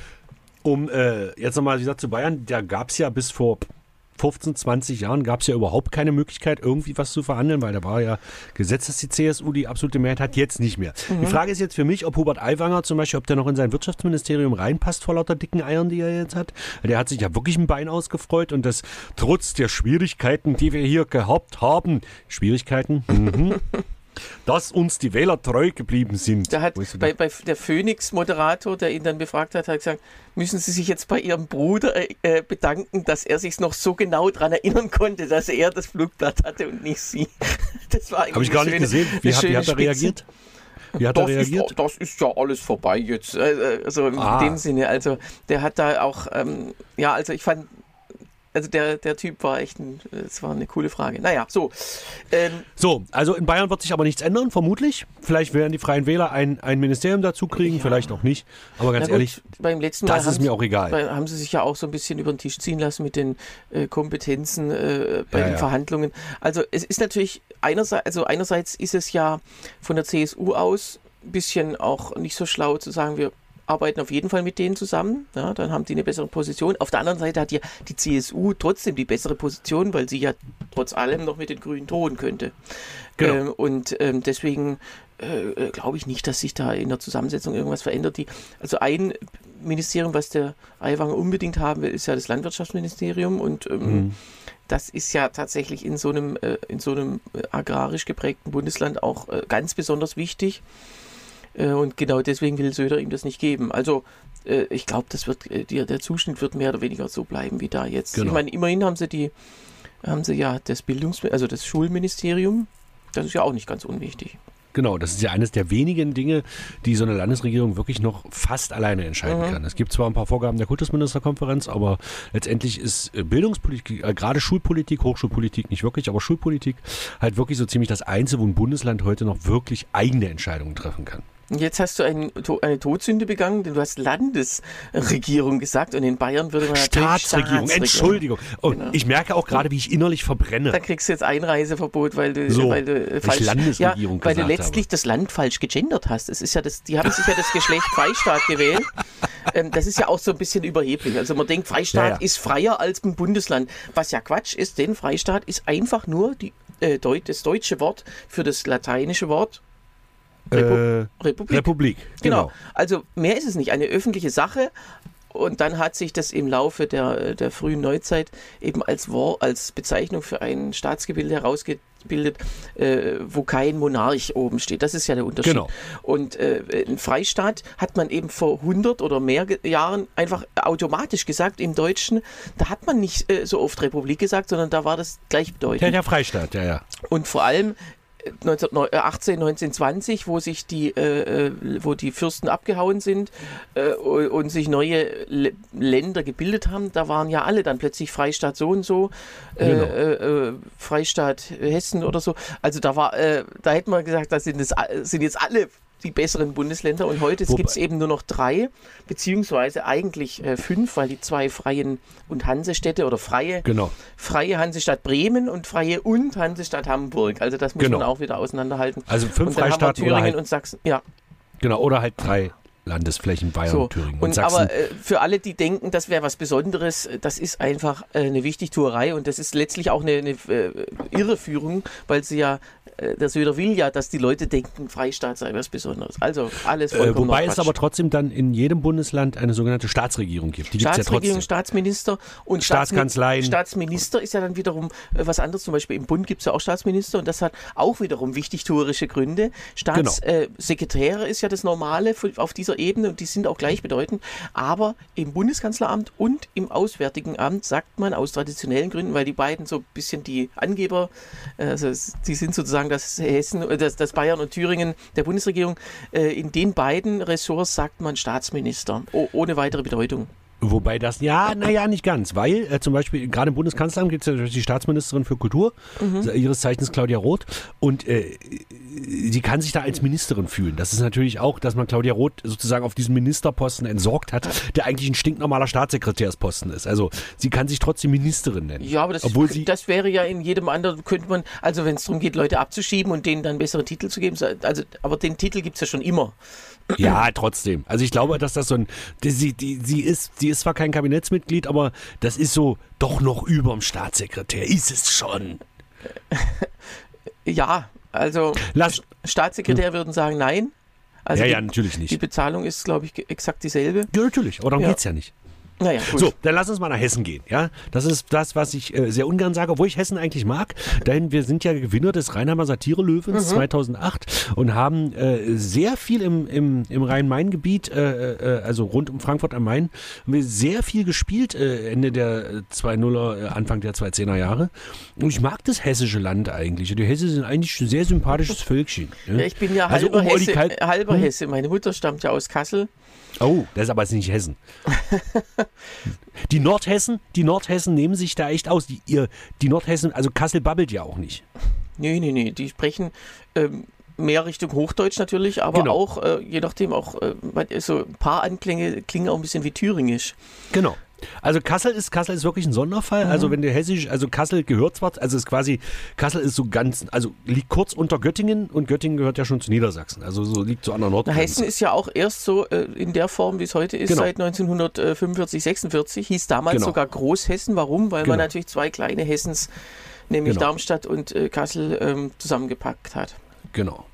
Um äh, jetzt nochmal wie gesagt zu Bayern, da gab es ja bis vor 15, 20 Jahren gab es ja überhaupt keine Möglichkeit, irgendwie was zu verhandeln, weil da war ja Gesetz, dass die CSU die absolute Mehrheit hat, jetzt nicht mehr. Mhm. Die Frage ist jetzt für mich, ob Hubert Aiwanger zum Beispiel, ob der noch in sein Wirtschaftsministerium reinpasst vor lauter dicken Eiern, die er jetzt hat. Der hat sich ja wirklich ein Bein ausgefreut und das trotz der Schwierigkeiten, die wir hier gehabt haben, Schwierigkeiten, mhm, *laughs* dass uns die Wähler treu geblieben sind. Da hat bei, bei der Phoenix-Moderator, der ihn dann befragt hat, hat gesagt, müssen Sie sich jetzt bei Ihrem Bruder äh, äh, bedanken, dass er sich noch so genau daran erinnern konnte, dass er das Flugblatt hatte und nicht Sie. *laughs* Das war Habe ich gar nicht gesehen. Wie hat, wie hat er reagiert? Wie hat er Das reagiert? ist, das ist ja alles vorbei jetzt. Äh, Also in Ah. dem Sinne, also der hat da auch, ähm, ja, also ich fand, also der, der Typ war echt, ein, es war eine coole Frage. Naja, so. Ähm, So, also in Bayern wird sich aber nichts ändern, vermutlich. Vielleicht werden die Freien Wähler ein, ein Ministerium dazu kriegen, Ja. vielleicht auch nicht. Aber ganz gut, ehrlich, beim letzten Mal das ist mir auch egal. Weil haben sie sich ja auch so ein bisschen über den Tisch ziehen lassen mit den äh, Kompetenzen äh, bei Ja, den ja. Verhandlungen. Also es ist natürlich einerseits, also einerseits ist es ja von der CSU aus ein bisschen auch nicht so schlau zu sagen, wir arbeiten auf jeden Fall mit denen zusammen. Ja, dann haben die eine bessere Position. Auf der anderen Seite hat ja die CSU trotzdem die bessere Position, weil sie ja trotz allem noch mit den Grünen drohen könnte. Genau. Ähm, und ähm, deswegen äh, glaube ich nicht, dass sich da in der Zusammensetzung irgendwas verändert. Die, also ein Ministerium, was der Aiwanger unbedingt haben will, ist ja das Landwirtschaftsministerium und ähm, mhm. das ist ja tatsächlich in so einem, äh, in so einem äh, agrarisch geprägten Bundesland auch äh, ganz besonders wichtig. Äh, und genau deswegen will Söder ihm das nicht geben. Also äh, ich glaube, das wird der, der Zuschnitt wird mehr oder weniger so bleiben wie da jetzt. Genau. Ich meine, immerhin haben sie die haben sie ja das Bildungs also das Schulministerium. Das ist ja auch nicht ganz unwichtig. Genau, das ist ja eines der wenigen Dinge, die so eine Landesregierung wirklich noch fast alleine entscheiden mhm. kann. Es gibt zwar ein paar Vorgaben der Kultusministerkonferenz, aber letztendlich ist äh, Bildungspolitik, äh, gerade Schulpolitik, Hochschulpolitik nicht wirklich, aber Schulpolitik halt wirklich so ziemlich das Einzige, wo ein Bundesland heute noch wirklich eigene Entscheidungen treffen kann. Jetzt hast du ein, eine Todsünde begangen, denn du hast Landesregierung gesagt und in Bayern würde man Staatsregierung, Staatsregierung. Entschuldigung. Und genau. ich merke auch gerade, wie ich innerlich verbrenne. Da kriegst du jetzt Einreiseverbot, weil du, so, weil du falsch, Landesregierung ja, weil du letztlich habe. das Land falsch gegendert hast. Es ist ja das, die haben sich ja das Geschlecht *laughs* Freistaat gewählt. Ähm, das ist ja auch so ein bisschen überheblich. Also man denkt, Freistaat ja, ja. ist freier als ein Bundesland, was ja Quatsch ist, denn Freistaat ist einfach nur die, äh, das deutsche Wort für das lateinische Wort Repu äh, Republik. Republik. Genau. genau. Also mehr ist es nicht. Eine öffentliche Sache. Und dann hat sich das im Laufe der, der frühen Neuzeit eben als, Wort, als Bezeichnung für ein Staatsgebilde herausgebildet, äh, wo kein Monarch oben steht. Das ist ja der Unterschied. Genau. Und äh, ein Freistaat hat man eben vor 100 oder mehr Jahren einfach automatisch gesagt im Deutschen. Da hat man nicht äh, so oft Republik gesagt, sondern da war das gleichbedeutend. Ja, der Freistaat, ja, ja. Und vor allem 1918, 1920, wo sich die, äh, äh, wo die Fürsten abgehauen sind äh, und sich neue L Länder gebildet haben, da waren ja alle dann plötzlich Freistaat so und so, äh, genau. Äh, äh, Freistaat Hessen oder so. Also da war, da hätte man gesagt, da sind, das, sind jetzt alle die besseren Bundesländer. Und heute gibt es eben nur noch drei, beziehungsweise eigentlich äh, fünf, weil die zwei freien und Hansestädte oder freie, genau. freie Hansestadt Bremen und freie und Hansestadt Hamburg. Also das muss genau. man auch wieder auseinanderhalten. Also fünf Freistaaten Thüringen halt, und Sachsen. Ja. Genau, oder halt drei Landesflächen Bayern, so, Thüringen und, und Sachsen. Aber äh, für alle, die denken, das wäre was Besonderes, das ist einfach äh, eine Wichtigtuerei und das ist letztlich auch eine, eine äh, Irreführung, weil sie ja äh, der Söder will ja, dass die Leute denken, Freistaat sei was Besonderes. Also alles äh, Wobei es aber trotzdem dann in jedem Bundesland eine sogenannte Staatsregierung gibt. Die Staatsregierung, ja Staatsminister und Staatskanzleien. Staatsminister ist ja dann wiederum äh, was anderes. Zum Beispiel im Bund gibt es ja auch Staatsminister und das hat auch wiederum wichtigtuerische Gründe. Staatssekretäre genau. äh, ist ja das Normale auf dieser Ebene und die sind auch gleichbedeutend. Aber im Bundeskanzleramt und im Auswärtigen Amt sagt man aus traditionellen Gründen, weil die beiden so ein bisschen die Angeber, also die sind sozusagen dass Hessen, äh, dass, dass Bayern und Thüringen der Bundesregierung, äh, in den beiden Ressorts sagt man Staatsminister, ohne weitere Bedeutung. Wobei das, ja, naja, nicht ganz, weil äh, zum Beispiel gerade im Bundeskanzleramt gibt es ja die Staatsministerin für Kultur, mhm. ihres Zeichens Claudia Roth, und äh, sie kann sich da als Ministerin fühlen. Das ist natürlich auch, dass man Claudia Roth sozusagen auf diesen Ministerposten entsorgt hat, der eigentlich ein stinknormaler Staatssekretärsposten ist. Also sie kann sich trotzdem Ministerin nennen. Ja, aber das, obwohl sie das wäre ja in jedem anderen, könnte man, also wenn es darum geht, Leute abzuschieben und denen dann bessere Titel zu geben, also, aber den Titel gibt es ja schon immer. Ja, trotzdem. Also ich glaube, dass das so ein, die, sie, die, sie, ist, sie ist zwar kein Kabinettsmitglied, aber das ist so doch noch über dem Staatssekretär. Ist es schon. Ja, also Lass, Staatssekretär hm. würden sagen nein. Also ja, die, ja, natürlich nicht. Die Bezahlung ist, glaube ich, exakt dieselbe. Ja, natürlich, aber darum ja. geht es ja nicht. Naja, gut. So, dann lass uns mal nach Hessen gehen. Ja, das ist das, was ich äh, sehr ungern sage, obwohl ich Hessen eigentlich mag. Denn wir sind ja Gewinner des Rheinheimer Satire-Löwens mhm. 2008 und haben äh, sehr viel im, im, im Rhein-Main-Gebiet, äh, äh, also rund um Frankfurt am Main, haben wir sehr viel gespielt äh, Ende der 20er, äh, Anfang der 2010er Jahre. Und ich mag das hessische Land eigentlich. Die Hesse sind eigentlich ein sehr sympathisches Völkchen. Ja, ja ich bin ja also halber, um Hesse, halber hm? Hesse. Meine Mutter stammt ja aus Kassel. Oh, das ist aber jetzt nicht Hessen. die Nordhessen, die Nordhessen nehmen sich da echt aus. Die, ihr, die Nordhessen, also Kassel babbelt ja auch nicht. Nee, nee, nee. Die sprechen ähm, mehr Richtung Hochdeutsch natürlich, aber genau. auch, äh, je nachdem, auch äh, so ein paar Anklänge klingen auch ein bisschen wie Thüringisch. Genau. Also Kassel ist Kassel ist wirklich ein Sonderfall. Also mhm. Also wenn der hessisch, also Kassel gehört zwar, also ist quasi Kassel ist so ganz, also liegt kurz unter Göttingen und Göttingen gehört ja schon zu Niedersachsen. Also so liegt so an der Nordgrenze. Hessen ist ja auch erst so äh, in der Form, wie es heute ist, genau. seit 1945, 46. Hieß damals genau. sogar Großhessen. Warum? Weil genau. man natürlich zwei kleine Hessens, nämlich genau. Darmstadt und äh, Kassel, ähm, zusammengepackt hat. Genau.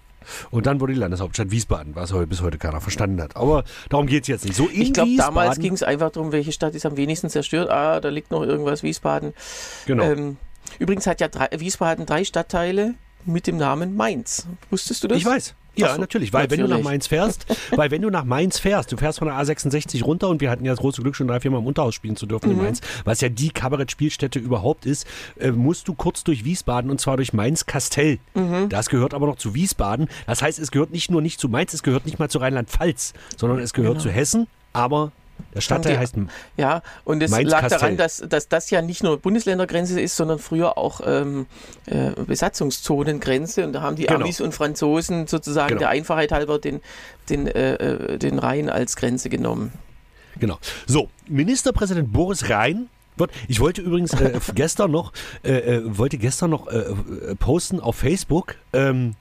Und dann wurde die Landeshauptstadt Wiesbaden, was heute bis heute keiner verstanden hat. Aber darum geht es jetzt nicht. So in Ich glaube, damals ging es einfach darum, welche Stadt ist am wenigsten zerstört. Ah, da liegt noch irgendwas, Wiesbaden. Genau. Ähm, übrigens hat ja drei, Wiesbaden drei Stadtteile mit dem Namen Mainz. Wusstest du das? Ich weiß. Ja, so, natürlich, weil wenn du nach natürlich. Mainz fährst, *laughs* weil wenn du nach Mainz fährst, du fährst von der A66 runter und wir hatten ja das große Glück, schon drei, vier Mal im Unterhaus spielen zu dürfen Mhm. in Mainz, was ja die Kabarettspielstätte überhaupt ist, äh, musst du kurz durch Wiesbaden und zwar durch Mainz-Kastell. Mhm. Das gehört aber noch zu Wiesbaden. Das heißt, es gehört nicht nur nicht zu Mainz, es gehört nicht mal zu Rheinland-Pfalz, sondern es gehört Genau. zu Hessen, aber der Stadtteil die- heißt Ja, und es lag daran, dass, dass das ja nicht nur Bundesländergrenze ist, sondern früher auch ähm, äh, Besatzungszonengrenze. Und da haben die Genau. Amis und Franzosen sozusagen Genau. der Einfachheit halber den, den, äh, äh, den Rhein als Grenze genommen. Genau. So, Ministerpräsident Boris Rhein wird, ich wollte übrigens äh, *laughs* gestern noch, äh, äh, wollte gestern noch äh, äh, posten auf Facebook, ähm,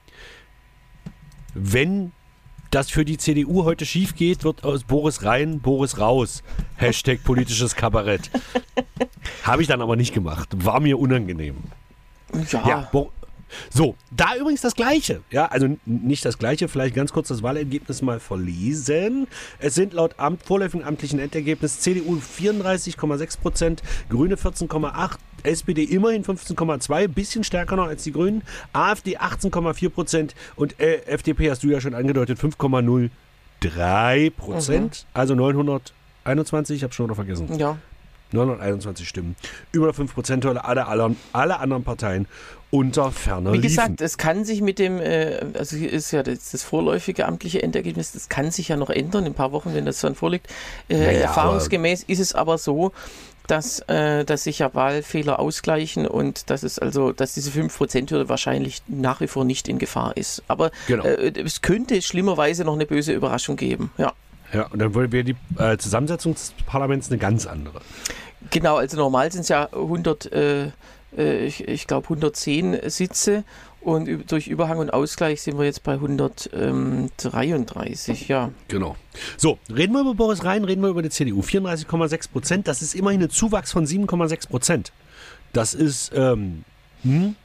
wenn das für die CDU heute schief geht, wird aus Boris Rhein Boris raus. Hashtag politisches Kabarett. *laughs* Habe ich dann aber nicht gemacht. War mir unangenehm. Ja, Ja, Bo so, da übrigens das Gleiche. Ja, also nicht das Gleiche, vielleicht ganz kurz das Wahlergebnis mal verlesen. Es sind laut Amt, vorläufigen amtlichen Endergebnis CDU 34,6 Prozent, Grüne 14,8, SPD immerhin 15,2, bisschen stärker noch als die Grünen, AfD 18,4 Prozent und äh, FDP hast du ja schon angedeutet 5,03 Prozent, also 921, ich habe schon wieder vergessen. ja. 921 Stimmen. Über 5%-Hürde, alle, alle, alle anderen Parteien unter ferner Wie liefen. gesagt, es kann sich mit dem, äh, also hier ist ja das, das vorläufige amtliche Endergebnis, das kann sich ja noch ändern in ein paar Wochen, wenn das dann vorliegt. Äh, Naja, erfahrungsgemäß ist es aber so, dass, äh, dass sich ja Wahlfehler ausgleichen und dass es also, dass diese 5%-Hürde wahrscheinlich nach wie vor nicht in Gefahr ist. Aber Genau. äh, es könnte schlimmerweise noch eine böse Überraschung geben. Ja. Ja, und dann wäre die äh, Zusammensetzung des Parlaments eine ganz andere. Genau, also normal sind es ja 100, äh, äh, ich, ich glaube 110 Sitze und durch Überhang und Ausgleich sind wir jetzt bei 133, ja. Genau. So, reden wir über Boris Rhein, reden wir über die CDU. 34,6 Prozent, das ist immerhin ein Zuwachs von 7,6 Prozent. Das ist, ähm, hm,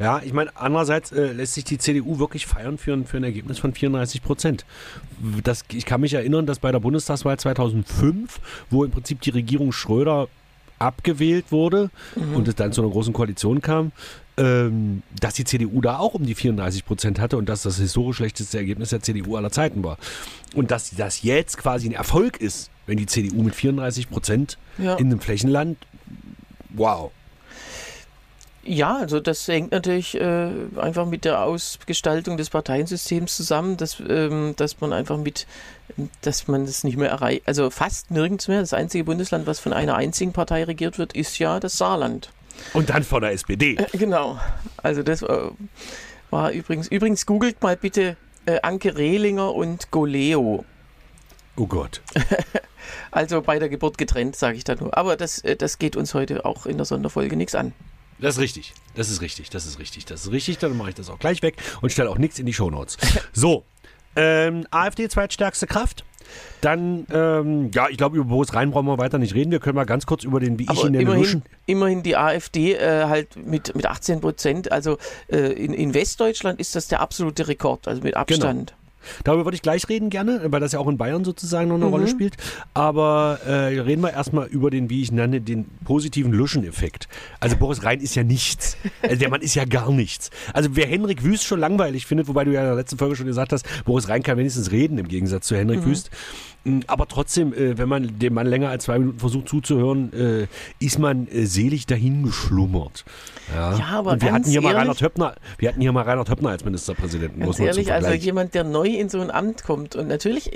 ja, ich meine, andererseits äh, lässt sich die CDU wirklich feiern für ein, für ein Ergebnis von 34 Prozent. Das, ich kann mich erinnern, dass bei der Bundestagswahl 2005, wo im Prinzip die Regierung Schröder abgewählt wurde und es dann zu einer großen Koalition kam, ähm, dass die CDU da auch um die 34 Prozent hatte und dass das historisch schlechteste Ergebnis der CDU aller Zeiten war. Und dass das jetzt quasi ein Erfolg ist, wenn die CDU mit 34 Prozent Ja. in einem Flächenland, wow. Ja, also das hängt natürlich äh, einfach mit der Ausgestaltung des Parteiensystems zusammen, dass, ähm, dass man einfach mit, dass man das nicht mehr erreicht, also fast nirgends mehr. Das einzige Bundesland, was von einer einzigen Partei regiert wird, ist ja das Saarland. Und dann von der SPD. Genau. Also das äh, war übrigens, übrigens googelt mal bitte äh, Anke Rehlinger und Goleo. Oh Gott. *laughs* Also bei der Geburt getrennt, sage ich da nur. Aber das, äh, das geht uns heute auch in der Sonderfolge nichts an. Das ist richtig. Das ist richtig. Das ist richtig. Das ist richtig. Dann mache ich das auch gleich weg und stelle auch nichts in die Shownotes. So. Ähm, AfD zweitstärkste Kraft. Dann, ähm, ja, ich glaube, über Boris Rhein brauchen wir weiter nicht reden. Wir können mal ganz kurz über den, wie ich Aber ihn nenne, immerhin, immerhin die AfD äh, halt mit, mit 18 Prozent. Also äh, in, in Westdeutschland ist das der absolute Rekord, also mit Abstand. Darüber würde ich gleich reden gerne, weil das ja auch in Bayern sozusagen noch eine Rolle spielt. Aber äh, reden wir erstmal über den, wie ich nenne, den positiven Luschen-Effekt. Also Boris Rhein ist ja nichts. Also der Mann ist ja gar nichts. Also wer Henrik Wüst schon langweilig findet, wobei du ja in der letzten Folge schon gesagt hast, Boris Rhein kann wenigstens reden im Gegensatz zu Henrik Wüst. Aber trotzdem, äh, wenn man dem Mann länger als zwei Minuten versucht zuzuhören, äh, ist man äh, selig dahingeschlummert. Ja, Ja, aber Und wir hatten hier mal ehrlich- Reinhard Höppner, wir hatten hier mal Reinhard Höppner als Ministerpräsidenten. Ganz muss man ehrlich, also jemand, der neu in so ein Amt kommt und natürlich,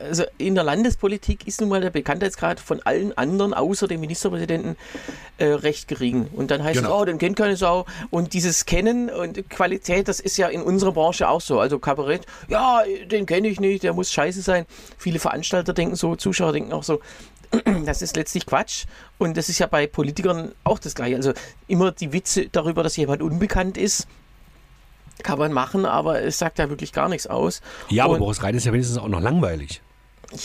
also in der Landespolitik ist nun mal der Bekanntheitsgrad von allen anderen außer dem Ministerpräsidenten recht gering. Und dann heißt Genau. es, oh, den kennt keine Sau. Und dieses Kennen und Qualität, das ist ja in unserer Branche auch so. Also Kabarett, ja, den kenne ich nicht, der muss scheiße sein. Viele Veranstalter denken so, Zuschauer denken auch so, *clears throat* das ist letztlich Quatsch. Und das ist ja bei Politikern auch das Gleiche. Also immer die Witze darüber, dass jemand unbekannt ist, kann man machen, aber es sagt ja wirklich gar nichts aus. Ja, aber Und- Boris Rhein ist ja wenigstens auch noch langweilig.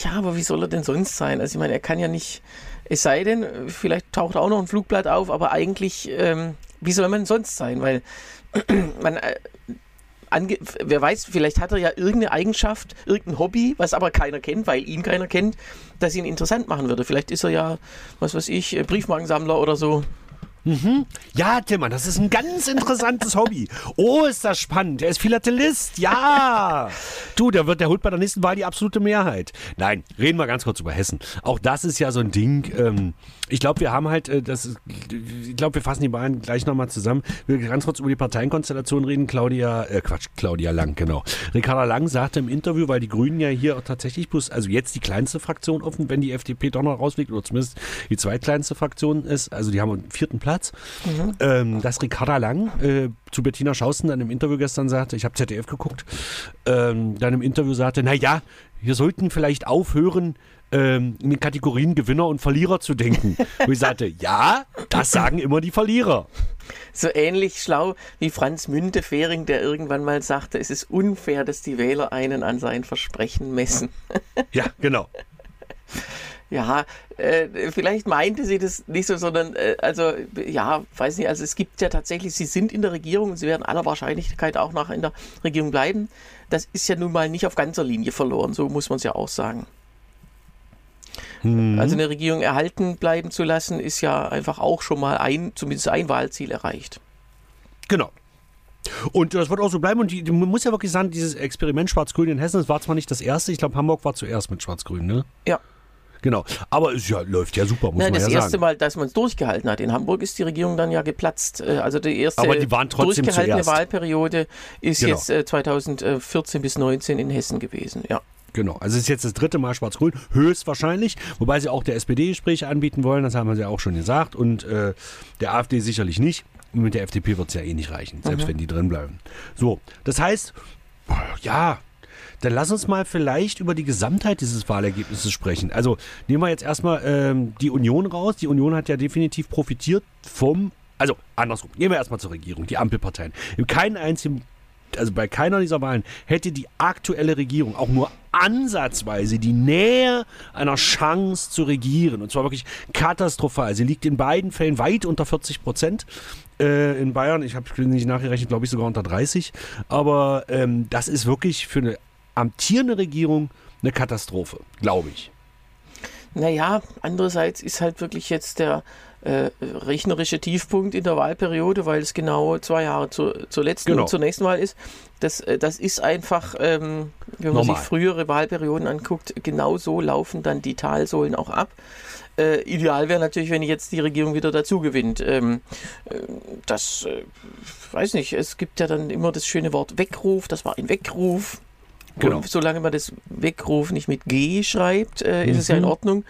Ja, aber wie soll er denn sonst sein? Also ich meine, er kann ja nicht, es sei denn, vielleicht taucht auch noch ein Flugblatt auf, aber eigentlich, ähm, wie soll man sonst sein? Weil *clears throat* man, äh, ange wer weiß, vielleicht hat er ja irgendeine Eigenschaft, irgendein Hobby, was aber keiner kennt, weil ihn keiner kennt, das ihn interessant machen würde. Vielleicht ist er ja, was weiß ich, äh, Briefmarkensammler oder so. Ja, Timmer, das ist ein ganz interessantes Hobby. Oh, ist das spannend. Er ist Philatelist. Ja. *laughs* Du, der wird, der holt bei der nächsten Wahl die absolute Mehrheit. Nein, reden wir ganz kurz über Hessen. Auch das ist ja so ein Ding. Ähm, ich glaube, wir haben halt, äh, das ich glaube, wir fassen die beiden gleich nochmal zusammen. Wir ganz kurz über die Parteienkonstellation reden. Claudia, äh, Quatsch, Claudia Lang, genau. Ricarda Lang sagte im Interview, weil die Grünen ja hier auch tatsächlich bloß, also jetzt die kleinste Fraktion offen, wenn die FDP doch noch rausfliegt, oder zumindest die zweitkleinste Fraktion ist. Also die haben einen vierten Platz. Ähm, dass Ricarda Lang äh, zu Bettina Schausten dann im Interview gestern sagte, ich habe ZDF geguckt, ähm, dann im Interview sagte, naja, wir sollten vielleicht aufhören, ähm, in den Kategorien Gewinner und Verlierer zu denken. Wo ich sagte, *laughs* ja, das sagen immer die Verlierer. So ähnlich schlau wie Franz Müntefering, der irgendwann mal sagte, es ist unfair, dass die Wähler einen an seinen Versprechen messen. Ja, genau. *laughs* Ja, äh, vielleicht meinte sie das nicht so, sondern, äh, also, ja, weiß nicht, also es gibt ja tatsächlich, sie sind in der Regierung und sie werden aller Wahrscheinlichkeit auch noch in der Regierung bleiben. Das ist ja nun mal nicht auf ganzer Linie verloren, so muss man es ja auch sagen. Also eine Regierung erhalten bleiben zu lassen, ist ja einfach auch schon mal ein, zumindest ein Wahlziel erreicht. Genau. Und das wird auch so bleiben. Und die, man muss ja wirklich sagen, dieses Experiment Schwarz-Grün in Hessen, das war zwar nicht das erste, ich glaube, Hamburg war zuerst mit Schwarz-Grün, ne? Ja. Genau. Aber es ja, läuft ja super, muss Ja, man das ja erste sagen. Mal, dass man es durchgehalten hat. In Hamburg ist die Regierung dann ja geplatzt. Äh, Also die erste Aber die waren trotzdem durchgehaltene zuerst. Wahlperiode ist Genau. jetzt äh, 2014 bis 19 in Hessen gewesen. Ja. Genau. Also es ist jetzt das dritte Mal Schwarz-Grün, höchstwahrscheinlich, wobei sie auch der SPD Gespräche anbieten wollen, das haben sie ja auch schon gesagt. Und äh, der AfD sicherlich nicht. Und mit der FDP wird es ja eh nicht reichen, selbst wenn die drin bleiben. So, das heißt, ja, dann lass uns mal vielleicht über die Gesamtheit dieses Wahlergebnisses sprechen. Also nehmen wir jetzt erstmal ähm, die Union raus. Die Union hat ja definitiv profitiert vom, also andersrum, gehen wir erstmal zur Regierung, die Ampelparteien. In keinem einzigen, also bei keiner dieser Wahlen hätte die aktuelle Regierung auch nur ansatzweise die Nähe einer Chance zu regieren. Und zwar wirklich katastrophal. Sie liegt in beiden Fällen weit unter 40 Prozent. Äh, in Bayern, ich habe nicht nachgerechnet, glaube ich sogar unter 30. Aber ähm, das ist wirklich für eine amtierende Regierung eine Katastrophe, glaube ich. Naja, andererseits ist halt wirklich jetzt der äh, rechnerische Tiefpunkt in der Wahlperiode, weil es genau zwei Jahre zu, zur letzten Genau. und zur nächsten Wahl ist. Das, äh, das ist einfach, ähm, wenn man Normal. sich frühere Wahlperioden anguckt, genau so laufen dann die Talsohlen auch ab. Äh, ideal wäre natürlich, wenn jetzt die Regierung wieder dazu gewinnt. Ähm, äh, das, äh, weiß nicht, es gibt ja dann immer das schöne Wort Weckruf, das war ein Weckruf. Genau. Und solange man das Weckruf nicht mit G schreibt, äh, ist es ja in Mhm. Ordnung.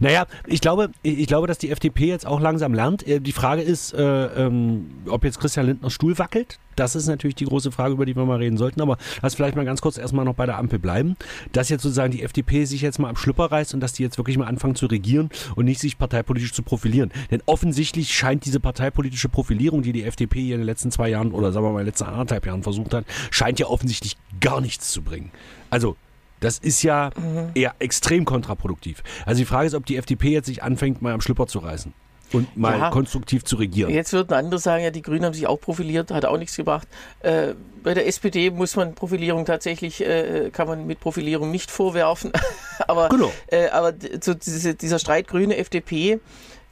Naja, ich glaube, ich glaube, dass die FDP jetzt auch langsam lernt. Äh, Die Frage ist, äh, ähm, ob jetzt Christian Lindner Stuhl wackelt. Das ist natürlich die große Frage, über die wir mal reden sollten. Aber lass vielleicht mal ganz kurz erstmal noch bei der Ampel bleiben. Dass jetzt sozusagen die FDP sich jetzt mal am Schlüpper reißt und dass die jetzt wirklich mal anfangen zu regieren und nicht sich parteipolitisch zu profilieren. Denn offensichtlich scheint diese parteipolitische Profilierung, die die FDP hier in den letzten zwei Jahren oder sagen wir mal in den letzten anderthalb Jahren versucht hat, scheint ja offensichtlich gar nichts zu bringen. Also das ist ja eher extrem kontraproduktiv. Also die Frage ist, ob die FDP jetzt sich anfängt, mal am Schlüpper zu reißen und mal Ja. konstruktiv zu regieren. Jetzt würden andere sagen, ja, die Grünen haben sich auch profiliert, hat auch nichts gebracht. Äh, bei der SPD muss man Profilierung tatsächlich, äh, kann man mit Profilierung nicht vorwerfen. *laughs* aber Genau. äh, aber so diese, dieser Streit Grüne FDP,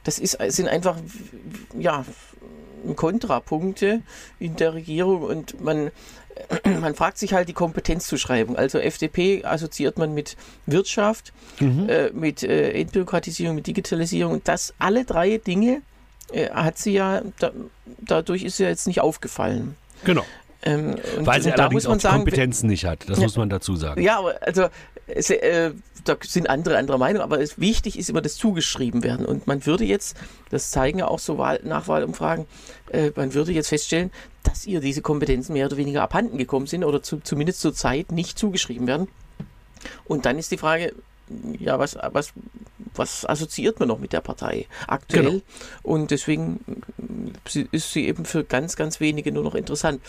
das ist, sind einfach ja, Kontrapunkte in der Regierung und man, *clears throat* man fragt sich halt die Kompetenzzuschreibung. Also FDP assoziiert man mit Wirtschaft, äh, mit äh, Entbürokratisierung, mit Digitalisierung und das alle drei Dinge äh, hat sie ja, da, dadurch ist sie ja jetzt nicht aufgefallen. Genau. Ähm, und, Weil sie und da allerdings muss man sagen, Kompetenzen nicht hat. Das Ja. muss man dazu sagen. ja, aber also es, äh, da sind andere anderer Meinung, aber es, wichtig ist immer das zugeschrieben werden. Und man würde jetzt, das zeigen ja auch so Wahl, Nachwahlumfragen, äh, man würde jetzt feststellen, dass ihr diese Kompetenzen mehr oder weniger abhanden gekommen sind oder zu, zumindest zur Zeit nicht zugeschrieben werden. Und dann ist die Frage, ja, was, was, was assoziiert man noch mit der Partei aktuell? Genau. Und deswegen ist sie eben für ganz, ganz wenige nur noch interessant.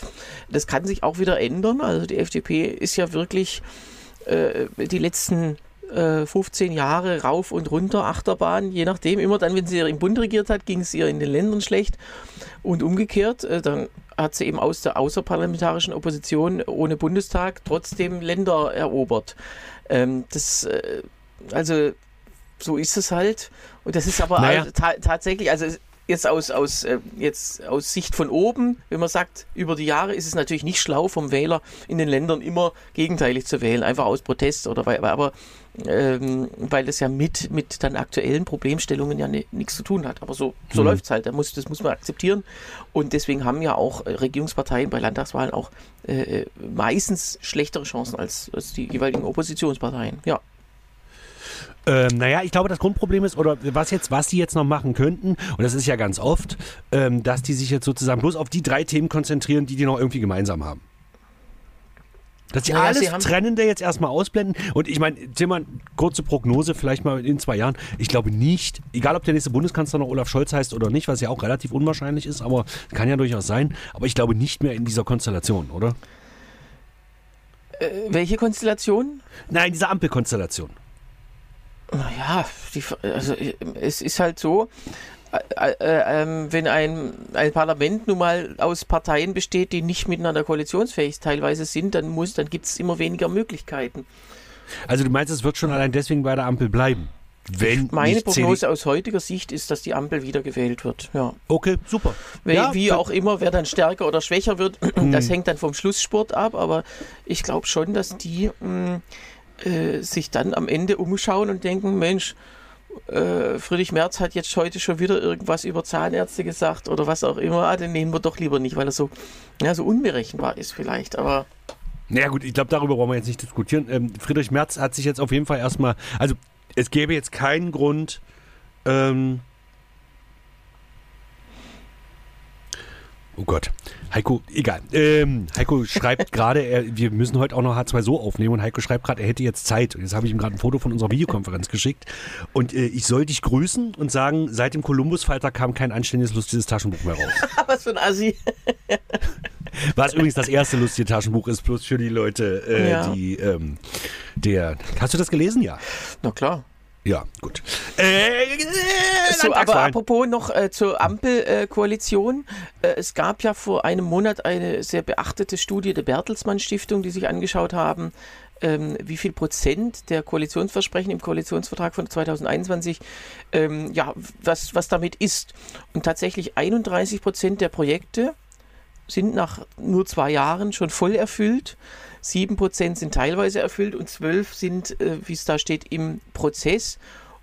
Das kann sich auch wieder ändern. Also die FDP ist ja wirklich äh, die letzten äh, 15 Jahre rauf und runter Achterbahn, je nachdem. Immer dann, wenn sie im Bund regiert hat, ging es ihr in den Ländern schlecht. Und umgekehrt, äh, dann hat sie eben aus der außerparlamentarischen Opposition ohne Bundestag trotzdem Länder erobert. Ähm, das, äh, also so ist es halt. Und das ist aber Naja. ta tatsächlich, also jetzt aus, aus, äh, jetzt aus Sicht von oben, wenn man sagt, über die Jahre ist es natürlich nicht schlau vom Wähler in den Ländern immer gegenteilig zu wählen, einfach aus Protest oder weil, aber ähm, weil das ja mit, mit dann aktuellen Problemstellungen ja ni- nichts zu tun hat. Aber so, so Mhm. läuft es halt, da muss, das muss man akzeptieren. Und deswegen haben ja auch äh, Regierungsparteien bei Landtagswahlen auch äh, meistens schlechtere Chancen als, als die jeweiligen Oppositionsparteien. Ja. Ähm, naja, ich glaube, das Grundproblem ist, oder was jetzt, was die jetzt noch machen könnten, und das ist ja ganz oft, ähm, dass die sich jetzt sozusagen bloß auf die drei Themen konzentrieren, die die noch irgendwie gemeinsam haben. Dass die Naja, alles sie Trennende jetzt erstmal ausblenden. Und ich meine, Zimmer, kurze Prognose, vielleicht mal in zwei Jahren. Ich glaube nicht, egal ob der nächste Bundeskanzler noch Olaf Scholz heißt oder nicht, was ja auch relativ unwahrscheinlich ist, aber kann ja durchaus sein. Aber ich glaube nicht mehr in dieser Konstellation, oder? Äh, welche Konstellation? Nein, in dieser Ampelkonstellation. Naja, die, also äh, es ist halt so, äh, äh, ähm, wenn ein, ein Parlament nun mal aus Parteien besteht, die nicht miteinander koalitionsfähig teilweise sind, dann muss, dann gibt es immer weniger Möglichkeiten. Also du meinst, es wird schon allein deswegen bei der Ampel bleiben? Wenn Meine Prognose aus heutiger Sicht ist, dass die Ampel wieder gewählt wird. Ja. Okay, super. Wie, Ja, wie auch immer, wer dann stärker oder schwächer wird, *clears throat* das hängt dann vom Schlusssport ab, aber ich glaube schon, dass die mh, äh, sich dann am Ende umschauen und denken, Mensch, äh, Friedrich Merz hat jetzt heute schon wieder irgendwas über Zahnärzte gesagt oder was auch immer, ah, den nehmen wir doch lieber nicht, weil er so, ja, so unberechenbar ist vielleicht, aber Naja gut, ich glaube, darüber brauchen wir jetzt nicht diskutieren. Ähm, Friedrich Merz hat sich jetzt auf jeden Fall erstmal, also es gäbe jetzt keinen Grund, ähm, Oh Gott. Heiko, egal. Ähm, Heiko schreibt *laughs* gerade, er- wir müssen heute auch noch H2So aufnehmen und Heiko schreibt gerade, er hätte jetzt Zeit. Und jetzt habe ich ihm gerade ein Foto von unserer Videokonferenz geschickt. Und äh, ich soll dich grüßen und sagen, seit dem Kolumbus-Falter kam kein anständiges, lustiges Taschenbuch mehr raus. *laughs* was für ein Assi. *laughs* Was übrigens das erste lustige Taschenbuch ist, plus für die Leute, äh, Ja. die, ähm, der, hast du das gelesen? Ja. Na klar. Ja, gut. Äh, äh, So, aber apropos noch äh, zur Ampelkoalition. Äh, es gab ja vor einem Monat eine sehr beachtete Studie der Bertelsmann Stiftung, die sich angeschaut haben, ähm, wie viel Prozent der Koalitionsversprechen im Koalitionsvertrag von 2021, ähm, ja, was, was damit ist. Und tatsächlich 31 Prozent der Projekte sind nach nur zwei Jahren schon voll erfüllt. 7% sind teilweise erfüllt und 12 sind, äh, wie es da steht, im Prozess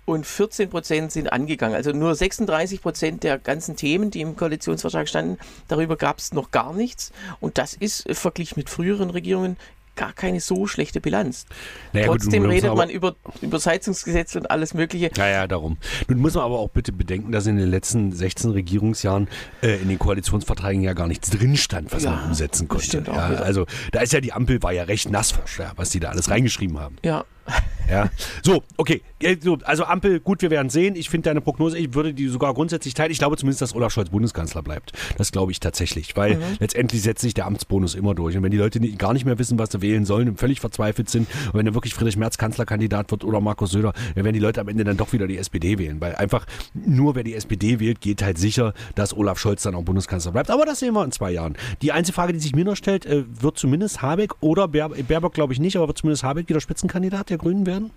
und 14% sind angegangen. Also nur 36% der ganzen Themen, die im Koalitionsvertrag standen, darüber gab es noch gar nichts. Und das ist äh, verglichen mit früheren Regierungen gar keine so schlechte Bilanz. Naja, gut, Trotzdem muss redet man über, über Heizungsgesetz und alles Mögliche. Naja, darum. Nun muss man aber auch bitte bedenken, dass in den letzten 16 Regierungsjahren äh, in den Koalitionsverträgen ja gar nichts drin stand, was Ja, man umsetzen konnte. ja, also da ist ja die Ampel war ja recht ja, was die da alles reingeschrieben haben. Ja, *laughs* Ja. So, okay. Also Ampel, gut, wir werden sehen. Ich finde deine Prognose, ich würde die sogar grundsätzlich teilen. Ich glaube zumindest, dass Olaf Scholz Bundeskanzler bleibt. Das glaube ich tatsächlich, weil Mhm. letztendlich setzt sich der Amtsbonus immer durch. Und wenn die Leute nicht, gar nicht mehr wissen, was sie wählen sollen und völlig verzweifelt sind, und wenn dann wirklich Friedrich Merz Kanzlerkandidat wird oder Markus Söder, dann werden die Leute am Ende dann doch wieder die SPD wählen. Weil einfach nur wer die SPD wählt, geht halt sicher, dass Olaf Scholz dann auch Bundeskanzler bleibt. Aber das sehen wir in zwei Jahren. Die einzige Frage, die sich mir noch stellt, äh, wird zumindest Habeck oder Baer Baerbock, glaube ich nicht, aber wird zumindest Habeck wieder Spitzenkandidat der Grünen werden?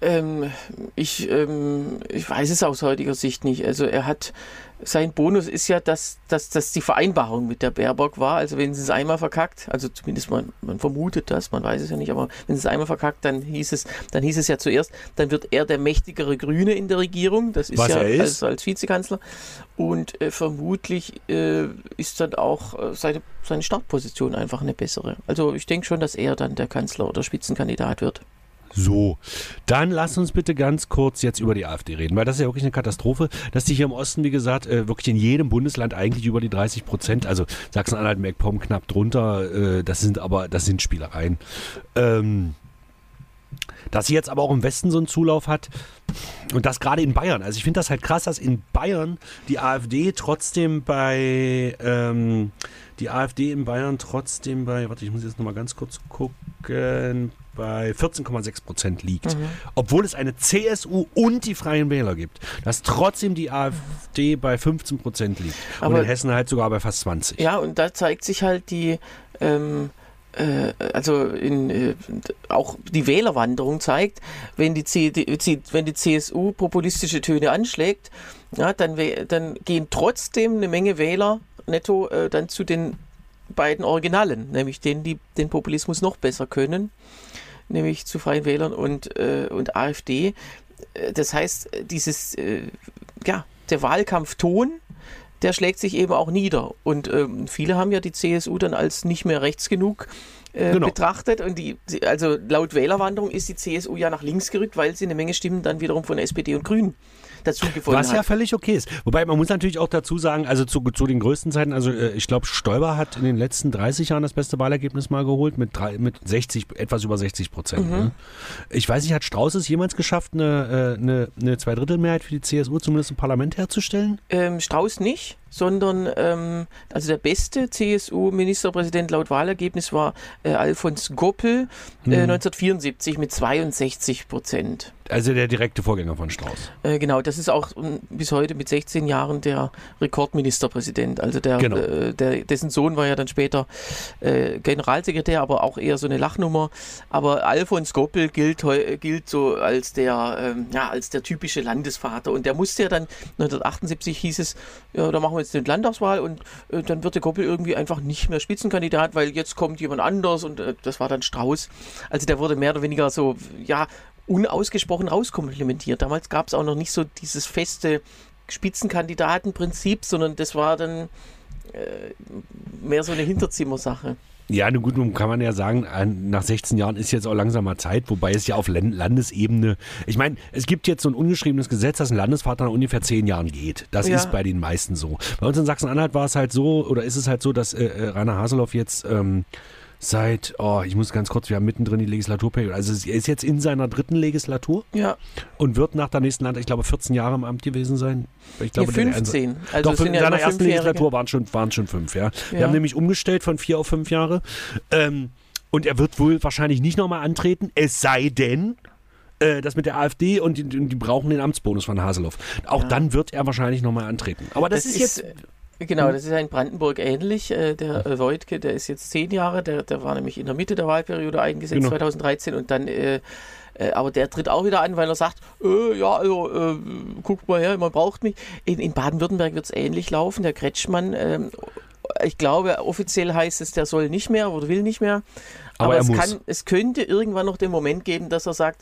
Ähm, ich, ähm, ich weiß es aus heutiger Sicht nicht. Also er hat, sein Bonus ist ja, dass, dass das die Vereinbarung mit der Baerbock war. Also wenn sie es einmal verkackt, also zumindest man, man vermutet das, man weiß es ja nicht, aber wenn sie es einmal verkackt, dann hieß es, dann hieß es ja zuerst, dann wird er der mächtigere Grüne in der Regierung. Das ist Was ja er ist. Als, als Vizekanzler. Und äh, vermutlich äh, ist dann auch äh, seine, seine Startposition einfach eine bessere. Also ich denke schon, dass er dann der Kanzler oder Spitzenkandidat wird. So, dann lass uns bitte ganz kurz jetzt über die AfD reden, weil das ist ja wirklich eine Katastrophe, dass die hier im Osten, wie gesagt, äh, wirklich in jedem Bundesland eigentlich über die 30 Prozent, also Sachsen-Anhalt, Mecklenburg knapp drunter, äh, das sind aber, das sind Spielereien. Ähm, dass sie jetzt aber auch im Westen so einen Zulauf hat und das gerade in Bayern. Also ich finde das halt krass, dass in Bayern die AfD trotzdem bei ähm, die AfD in Bayern trotzdem bei, warte, ich muss jetzt nochmal ganz kurz gucken, bei 14,6 Prozent liegt. Mhm. Obwohl es eine CSU und die Freien Wähler gibt. Dass trotzdem die AfD bei 15 Prozent liegt. Aber und in Hessen halt sogar bei fast 20. Ja, und da zeigt sich halt die, ähm, äh, also in, äh, auch die Wählerwanderung zeigt, wenn die, C, die, wenn die CSU populistische Töne anschlägt, ja, dann, dann gehen trotzdem eine Menge Wähler netto äh, dann zu den beiden Originalen, nämlich denen, die den Populismus noch besser können, nämlich zu Freien Wählern und, äh, und AfD. Äh, das heißt, dieses, äh, ja, der Wahlkampfton, der schlägt sich eben auch nieder. Und ähm, viele haben ja die CSU dann als nicht mehr rechts genug äh, genau. betrachtet. Und die, also laut Wählerwanderung ist die CSU ja nach links gerückt, weil sie eine Menge Stimmen dann wiederum von SPD und Grünen dazu gefunden Was hat. ja völlig okay ist. Wobei man muss natürlich auch dazu sagen, also zu, zu den größten Zeiten, also äh, ich glaube, Stoiber hat in den letzten 30 Jahren das beste Wahlergebnis mal geholt mit, drei, mit 60, etwas über 60 Prozent. Mhm. Ne? Ich weiß nicht, hat Strauß es jemals geschafft, eine, äh, eine, eine Zweidrittelmehrheit für die CSU zumindest im Parlament herzustellen? Ähm, Strauß nicht sondern ähm, also der beste CSU-Ministerpräsident laut Wahlergebnis war äh, Alfons Goppel äh, hm. 1974 mit 62 Prozent. Also der direkte Vorgänger von Strauß. Äh, genau, das ist auch ähm, bis heute mit 16 Jahren der Rekordministerpräsident. Also der, genau. äh, der dessen Sohn war ja dann später äh, Generalsekretär, aber auch eher so eine Lachnummer. Aber Alfons Goppel gilt, gilt so als der, ähm, ja, als der typische Landesvater. Und der musste ja dann, 1978 hieß es, ja, da machen wir jetzt eine Landtagswahl und äh, dann wird der Goppel irgendwie einfach nicht mehr Spitzenkandidat, weil jetzt kommt jemand anders und äh, das war dann Strauß. Also der wurde mehr oder weniger so, ja, unausgesprochen rauskomplimentiert. Damals gab es auch noch nicht so dieses feste Spitzenkandidatenprinzip, sondern das war dann äh, mehr so eine Hinterzimmersache. Ja, nun gut, nun kann man ja sagen, nach 16 Jahren ist jetzt auch langsam mal Zeit, wobei es ja auf Landesebene, ich meine, es gibt jetzt so ein ungeschriebenes Gesetz, dass ein Landesvater nach ungefähr 10 Jahren geht. Das ja. ist bei den meisten so. Bei uns in Sachsen-Anhalt war es halt so, oder ist es halt so, dass äh, äh Rainer Haseloff jetzt ähm, seit, oh, ich muss ganz kurz, wir haben mittendrin die Legislaturperiode. Also er ist jetzt in seiner dritten Legislatur ja. und wird nach der nächsten Land, ich glaube, 14 Jahre im Amt gewesen sein. Ich glaube, nee, 15. Der, also doch, in ja seiner ersten Legislatur waren schon, waren schon fünf, ja. Wir haben nämlich umgestellt von vier auf fünf Jahre. Ähm, und er wird wohl wahrscheinlich nicht nochmal antreten, es sei denn, äh, das mit der AfD und die, die, brauchen den Amtsbonus von Haseloff. Auch ja. dann wird er wahrscheinlich nochmal antreten. Aber das, das ist jetzt Genau, hm? das ist ja in Brandenburg ähnlich. Äh, der äh, Wojtke, der ist jetzt zehn Jahre, der, der war nämlich in der Mitte der Wahlperiode eingesetzt, genau. 2013, und dann, äh, äh, aber der tritt auch wieder an, weil er sagt, äh, ja, also, äh, guckt mal her, man braucht mich. In, in Baden-Württemberg wird es ähnlich laufen. Der Kretschmann, ähm, ich glaube, offiziell heißt es, der soll nicht mehr oder will nicht mehr. Aber, aber es, kann, es könnte irgendwann noch den Moment geben, dass er sagt,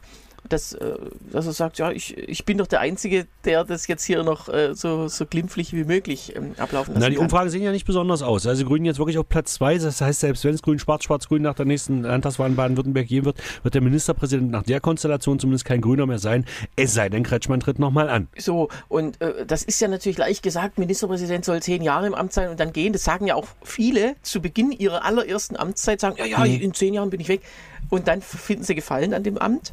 dass, äh, dass er sagt, ja, ich, ich bin doch der Einzige, der das jetzt hier noch äh, so, so glimpflich wie möglich ähm, ablaufen lassen Na, die Umfragen sehen ja nicht besonders aus. Also Grünen jetzt wirklich auf Platz zwei. Das heißt, selbst wenn es Grün, Schwarz, Schwarz, Grün nach der nächsten Landtagswahl in Baden-Württemberg gehen wird, wird der Ministerpräsident nach der Konstellation zumindest kein Grüner mehr sein. Es sei denn, Kretschmann tritt nochmal an. So, und äh, das ist ja natürlich leicht gesagt, Ministerpräsident soll zehn Jahre im Amt sein und dann gehen. Das sagen ja auch viele zu Beginn ihrer allerersten Amtszeit, sagen, ja, ja, in zehn Jahren bin ich weg und dann finden sie Gefallen an dem Amt.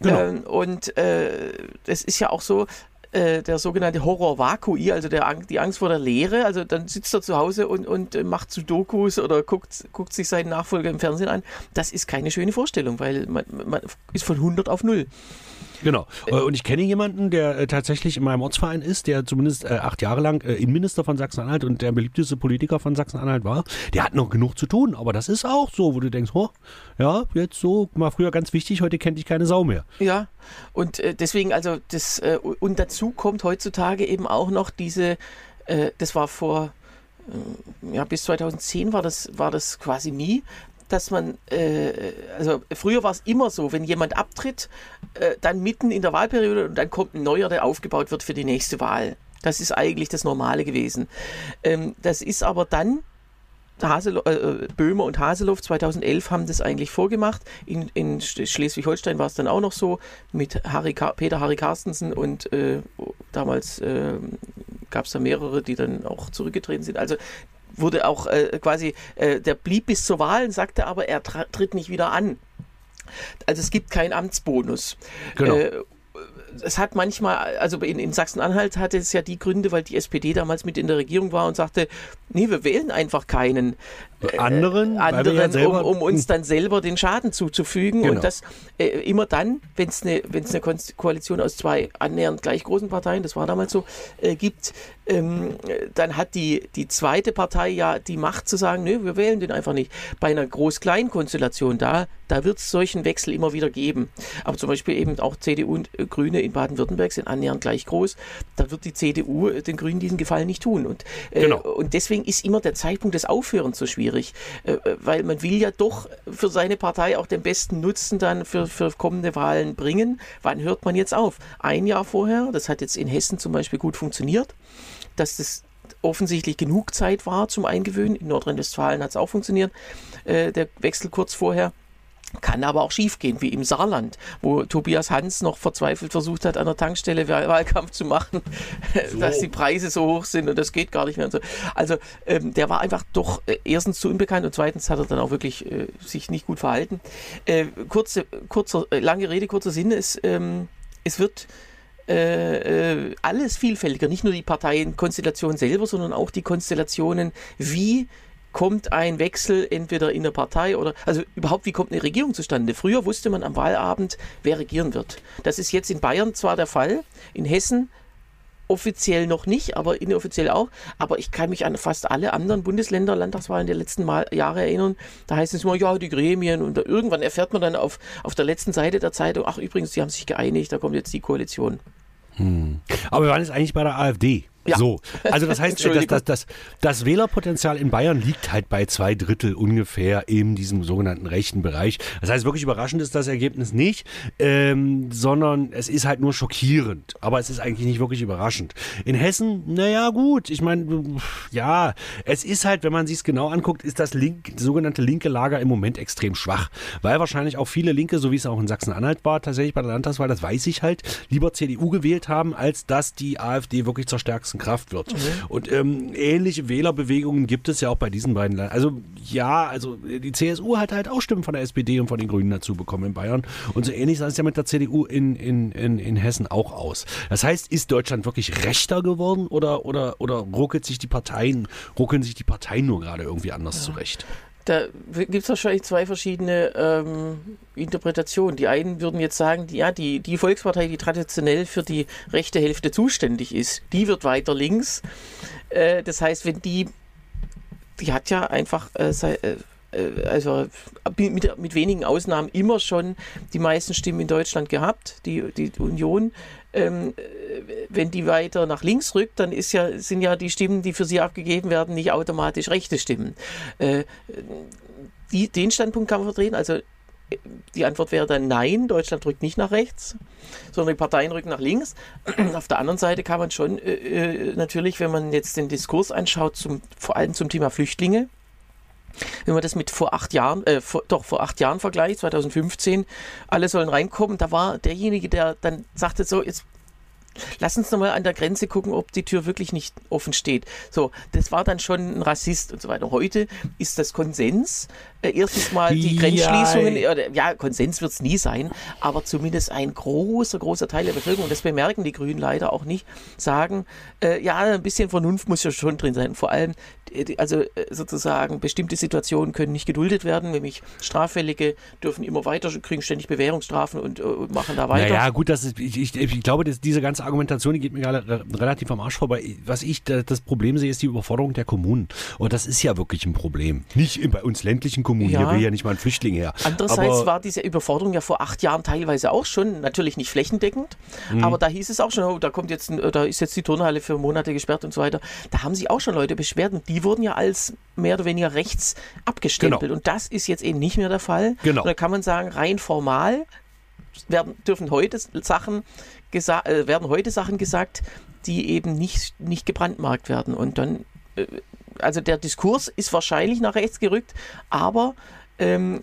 Genau. Ähm, und äh, es ist ja auch so, äh, der sogenannte Horror Vakui, also der, die Angst vor der Leere. Also dann sitzt er zu Hause und, und äh, macht Sudokus oder guckt, guckt sich seinen Nachfolger im Fernsehen an. Das ist keine schöne Vorstellung, weil man, man ist von 100 auf 0. Genau. Äh, und ich kenne jemanden, der äh, tatsächlich in meinem Ortsverein ist, der zumindest äh, acht Jahre lang äh, Innenminister von Sachsen-Anhalt und der beliebteste Politiker von Sachsen-Anhalt war. Der hat noch genug zu tun, aber das ist auch so, wo du denkst, oh, ja, jetzt so, mal früher ganz wichtig, heute kennt dich keine Sau mehr. Ja, und äh, deswegen, also das, äh, und dazu kommt heutzutage eben auch noch diese, das war vor ja, bis 2010 war das, war das quasi nie, dass man, äh, also früher war es immer so, wenn jemand abtritt, äh, dann mitten in der Wahlperiode und dann kommt ein neuer, der aufgebaut wird für die nächste Wahl. Das ist eigentlich das Normale gewesen. Ähm, das ist aber dann Hasel, äh, Böhmer und Haseloff 2011 haben das eigentlich vorgemacht. In, in Schleswig-Holstein war es dann auch noch so mit Harry Peter Harry Carstensen und äh, damals äh, gab es da mehrere, die dann auch zurückgetreten sind. Also wurde auch äh, quasi, äh, der blieb bis zur Wahl, sagte aber, er tritt nicht wieder an. Also es gibt keinen Amtsbonus. Genau. Äh, es hat manchmal, also in, in Sachsen-Anhalt hatte es ja die Gründe, weil die SPD damals mit in der Regierung war und sagte, nee, wir wählen einfach keinen anderen, äh, wir anderen ja um, um uns dann selber den Schaden zuzufügen. Genau. Und das äh, immer dann, wenn es eine eine Kon- Koalition aus zwei annähernd gleich großen Parteien, das war damals so, äh, gibt, ähm, äh, dann hat die, die zweite Partei ja die Macht zu sagen, nö, wir wählen den einfach nicht. Bei einer Groß-Klein-Konstellation, da, da wird es solchen Wechsel immer wieder geben. Aber zum Beispiel eben auch CDU und äh, Grüne in Baden-Württemberg sind annähernd gleich groß. Da wird die CDU äh, den Grünen diesen Gefallen nicht tun. Und, Genau. und deswegen ist immer der Zeitpunkt des Aufhörens so schwierig, äh, äh, weil man will ja doch für seine Partei auch den besten Nutzen dann für, für kommende Wahlen bringen. Wann hört man jetzt auf? Ein Jahr vorher, das hat jetzt in Hessen zum Beispiel gut funktioniert, dass das offensichtlich genug Zeit war zum Eingewöhnen. In Nordrhein-Westfalen hat es auch funktioniert, äh, der Wechsel kurz vorher. Kann aber auch schiefgehen, wie im Saarland, wo Tobias Hans noch verzweifelt versucht hat, an der Tankstelle Wahl- Wahlkampf zu machen, *laughs* dass die Preise so hoch sind und das geht gar nicht mehr. So. Also ähm, der war einfach doch äh, erstens zu unbekannt und zweitens hat er dann auch wirklich äh, sich nicht gut verhalten. Äh, kurze, kurzer, äh, lange Rede, kurzer Sinn, es, ähm, es wird äh, äh, alles vielfältiger, nicht nur die Parteienkonstellation selber, sondern auch die Konstellationen, wie kommt ein Wechsel entweder in der Partei oder, also überhaupt, wie kommt eine Regierung zustande? Früher wusste man am Wahlabend, wer regieren wird. Das ist jetzt in Bayern zwar der Fall, in Hessen offiziell noch nicht, aber inoffiziell auch. Aber ich kann mich an fast alle anderen Bundesländer, Landtagswahlen der letzten Mal, Jahre erinnern. Da heißt es immer, ja, die Gremien und irgendwann erfährt man dann auf, auf der letzten Seite der Zeitung, ach übrigens, die haben sich geeinigt, da kommt jetzt die Koalition. Aber wir waren jetzt eigentlich bei der AfD. Ja. So, also das heißt, das, Entschuldigung. das, das, das Wählerpotenzial in Bayern liegt halt bei zwei Drittel ungefähr in diesem sogenannten rechten Bereich. Das heißt, wirklich überraschend ist das Ergebnis nicht, ähm, sondern es ist halt nur schockierend. Aber es ist eigentlich nicht wirklich überraschend. In Hessen, naja gut, ich meine, ja, es ist halt, wenn man sich es genau anguckt, ist das link, sogenannte linke Lager im Moment extrem schwach. Weil wahrscheinlich auch viele Linke, so wie es auch in Sachsen-Anhalt war, tatsächlich bei der Landtagswahl, das weiß ich halt, lieber CDU gewählt haben, als dass die AfD wirklich zur stärksten Kraft wird. Und ähm, ähnliche Wählerbewegungen gibt es ja auch bei diesen beiden Ländern. Also ja, also die CSU hat halt auch Stimmen von der SPD und von den Grünen dazu bekommen in Bayern. Und so ähnlich sah es ja mit der CDU in, in, in, in Hessen auch aus. Das heißt, ist Deutschland wirklich rechter geworden oder, oder, oder ruckelt sich die Parteien, ruckeln sich die Parteien nur gerade irgendwie anders zurecht? Da gibt es wahrscheinlich zwei verschiedene ähm, Interpretationen. Die einen würden jetzt sagen, die, ja, die, die Volkspartei, die traditionell für die rechte Hälfte zuständig ist, die wird weiter links. Äh, das heißt, wenn die, die hat ja einfach, äh, sei, äh, äh, also mit, mit wenigen Ausnahmen immer schon die meisten Stimmen in Deutschland gehabt, die, die Union. Ähm, äh, wenn die weiter nach links rückt, dann ist ja, sind ja die Stimmen, die für sie abgegeben werden, nicht automatisch rechte Stimmen. Äh, die, den Standpunkt kann man vertreten. Also die Antwort wäre dann nein, Deutschland rückt nicht nach rechts, sondern die Parteien rücken nach links. *clears throat* Auf der anderen Seite kann man schon äh, äh, natürlich, wenn man jetzt den Diskurs anschaut, zum, vor allem zum Thema Flüchtlinge, wenn man das mit vor acht Jahren, äh, vor, doch vor acht Jahren vergleicht, 2015, alle sollen reinkommen, da war derjenige, der dann sagte so, jetzt lass uns nochmal an der Grenze gucken, ob die Tür wirklich nicht offen steht. So, das war dann schon ein Rassist und so weiter. Heute ist das Konsens. Äh, erstens mal die Ja, Grenzschließungen, ey. oder, ja, Konsens wird es nie sein, aber zumindest ein großer, großer Teil der Bevölkerung, das bemerken die Grünen leider auch nicht, sagen, äh, ja, ein bisschen Vernunft muss ja schon drin sein. Vor allem, äh, also äh, sozusagen, bestimmte Situationen können nicht geduldet werden, nämlich Straffällige dürfen immer weiter, kriegen ständig Bewährungsstrafen und, äh, machen da weiter. Naja, gut, das ist, ich, ich, ich glaube, dass diese ganze Argumentation, die geht mir gerade re- relativ am Arsch vorbei. Was ich da, das Problem sehe, ist die Überforderung der Kommunen. Und das ist ja wirklich ein Problem. Nicht bei uns ländlichen Kommunen, Ja. hier will ja nicht mal ein Flüchtling her. Andererseits Aber- war diese Überforderung ja vor acht Jahren teilweise auch schon, natürlich nicht flächendeckend, Mhm. aber da hieß es auch schon, oh, da kommt jetzt, da ist jetzt die Turnhalle für Monate gesperrt und so weiter. Da haben sich auch schon Leute beschwert und die wurden ja als mehr oder weniger rechts abgestempelt Genau. und das ist jetzt eben nicht mehr der Fall. Genau. Und da kann man sagen, rein formal werden, dürfen heute Sachen gesa äh, werden heute Sachen gesagt, die eben nicht, nicht gebrandmarkt werden und dann äh, also der Diskurs ist wahrscheinlich nach rechts gerückt, aber ähm,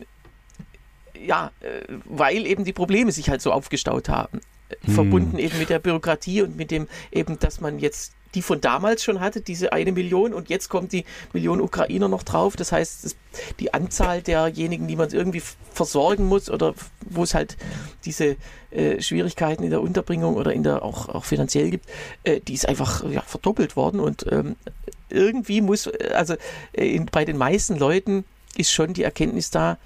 ja, äh, weil eben die Probleme sich halt so aufgestaut haben. Äh, Hm. Verbunden eben mit der Bürokratie und mit dem eben, dass man jetzt die von damals schon hatte, diese eine Million, und jetzt kommt die Million Ukrainer noch drauf. Das heißt, die Anzahl derjenigen, die man irgendwie versorgen muss oder wo es halt diese äh, Schwierigkeiten in der Unterbringung oder in der auch, auch finanziell gibt, äh, die ist einfach ja, verdoppelt worden. Und ähm, irgendwie muss, also äh, in, bei den meisten Leuten ist schon die Erkenntnis da,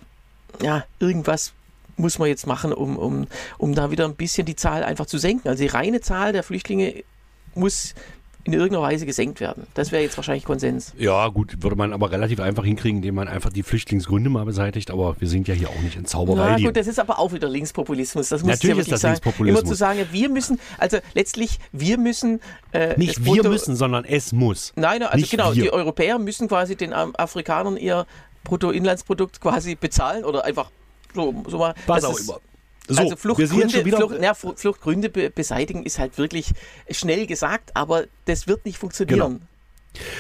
ja, irgendwas muss man jetzt machen, um, um, um da wieder ein bisschen die Zahl einfach zu senken. Also die reine Zahl der Flüchtlinge muss in irgendeiner Weise gesenkt werden. Das wäre jetzt wahrscheinlich Konsens. Ja, gut, würde man aber relativ einfach hinkriegen, indem man einfach die Flüchtlingsgründe mal beseitigt. Aber wir sind ja hier auch nicht in Zauberei. Ja, gut, das ist aber auch wieder Linkspopulismus. Das muss Natürlich ja ist das sagen. Linkspopulismus. Immer zu sagen, wir müssen, also letztlich, wir müssen. Äh, nicht wir Brutto- müssen, sondern es muss. Nein, nein, also Nicht genau, wir. die Europäer müssen quasi den Afrikanern ihr Bruttoinlandsprodukt quasi bezahlen oder einfach so, so mal. Was auch immer. So, also Fluchtgründe. Flucht, na, Flucht- Fluchtgründe be beseitigen ist halt wirklich schnell gesagt, aber das wird nicht funktionieren. Genau.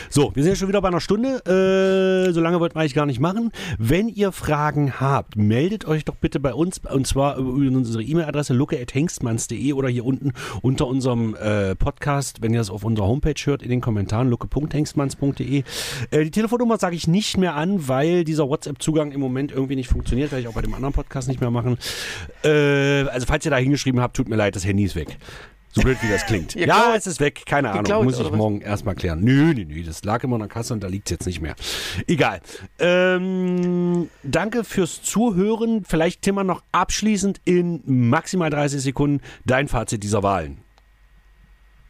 So, wir sind ja schon wieder bei einer Stunde. Äh, so lange wollten wir eigentlich gar nicht machen. Wenn ihr Fragen habt, meldet euch doch bitte bei uns und zwar über unsere E-Mail-Adresse lucke.hengstmanns.de oder hier unten unter unserem äh, Podcast, wenn ihr das auf unserer Homepage hört, in den Kommentaren lucke.hengstmanns.de. Äh, die Telefonnummer sage ich nicht mehr an, weil dieser WhatsApp-Zugang im Moment irgendwie nicht funktioniert, werde ich auch bei dem anderen Podcast nicht mehr machen. Äh, also falls ihr da hingeschrieben habt, tut mir leid, das Handy ist weg. So blöd wie das klingt. *laughs* Ja, klaut- es ist weg, keine Ahnung. geklaut, Muss ich morgen erstmal klären. Nö, nö, nö, das lag immer in der Kasse und da liegt es jetzt nicht mehr. Egal. Ähm, danke fürs Zuhören. Vielleicht, Timmer, noch abschließend in maximal 30 Sekunden dein Fazit dieser Wahlen.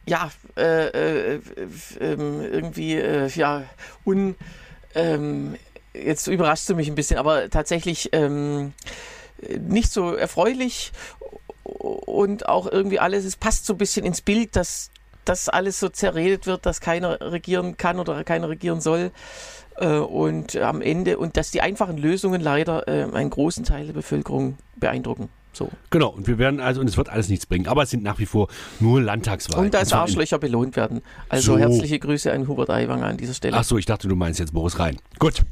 Ja, äh, äh, ähm, irgendwie, äh, ja, un. Ähm, jetzt überrascht du mich ein bisschen, aber tatsächlich ähm, nicht so erfreulich und auch irgendwie alles, es passt so ein bisschen ins Bild, dass das alles so zerredet wird, dass keiner regieren kann oder keiner regieren soll. Äh, Und am Ende, und dass die einfachen Lösungen leider äh, einen großen Teil der Bevölkerung beeindrucken. So. Genau, und wir werden also, und es wird alles nichts bringen, aber es sind nach wie vor nur Landtagswahlen. Und in- Arschlöcher belohnt werden. Also So. herzliche Grüße an Hubert Aiwanger an dieser Stelle. Ach so, ich dachte, du meinst jetzt Boris Rhein. Gut.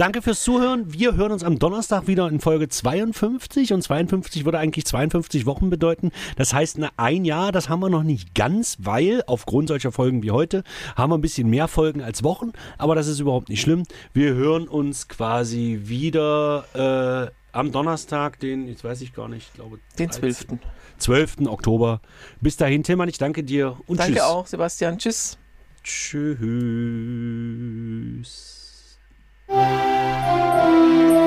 Danke fürs Zuhören. Wir hören uns am Donnerstag wieder in Folge 52 und 52 würde eigentlich 52 Wochen bedeuten. Das heißt, na, ein Jahr, das haben wir noch nicht ganz, weil aufgrund solcher Folgen wie heute haben wir ein bisschen mehr Folgen als Wochen, aber das ist überhaupt nicht schlimm. Wir hören uns quasi wieder äh, am Donnerstag, den, jetzt weiß ich gar nicht, ich glaube Den 13. 12. 12. Oktober. Bis dahin, Tillmann, ich danke dir und Danke tschüss. auch, Sebastian. Tschüss. Tschüss. Música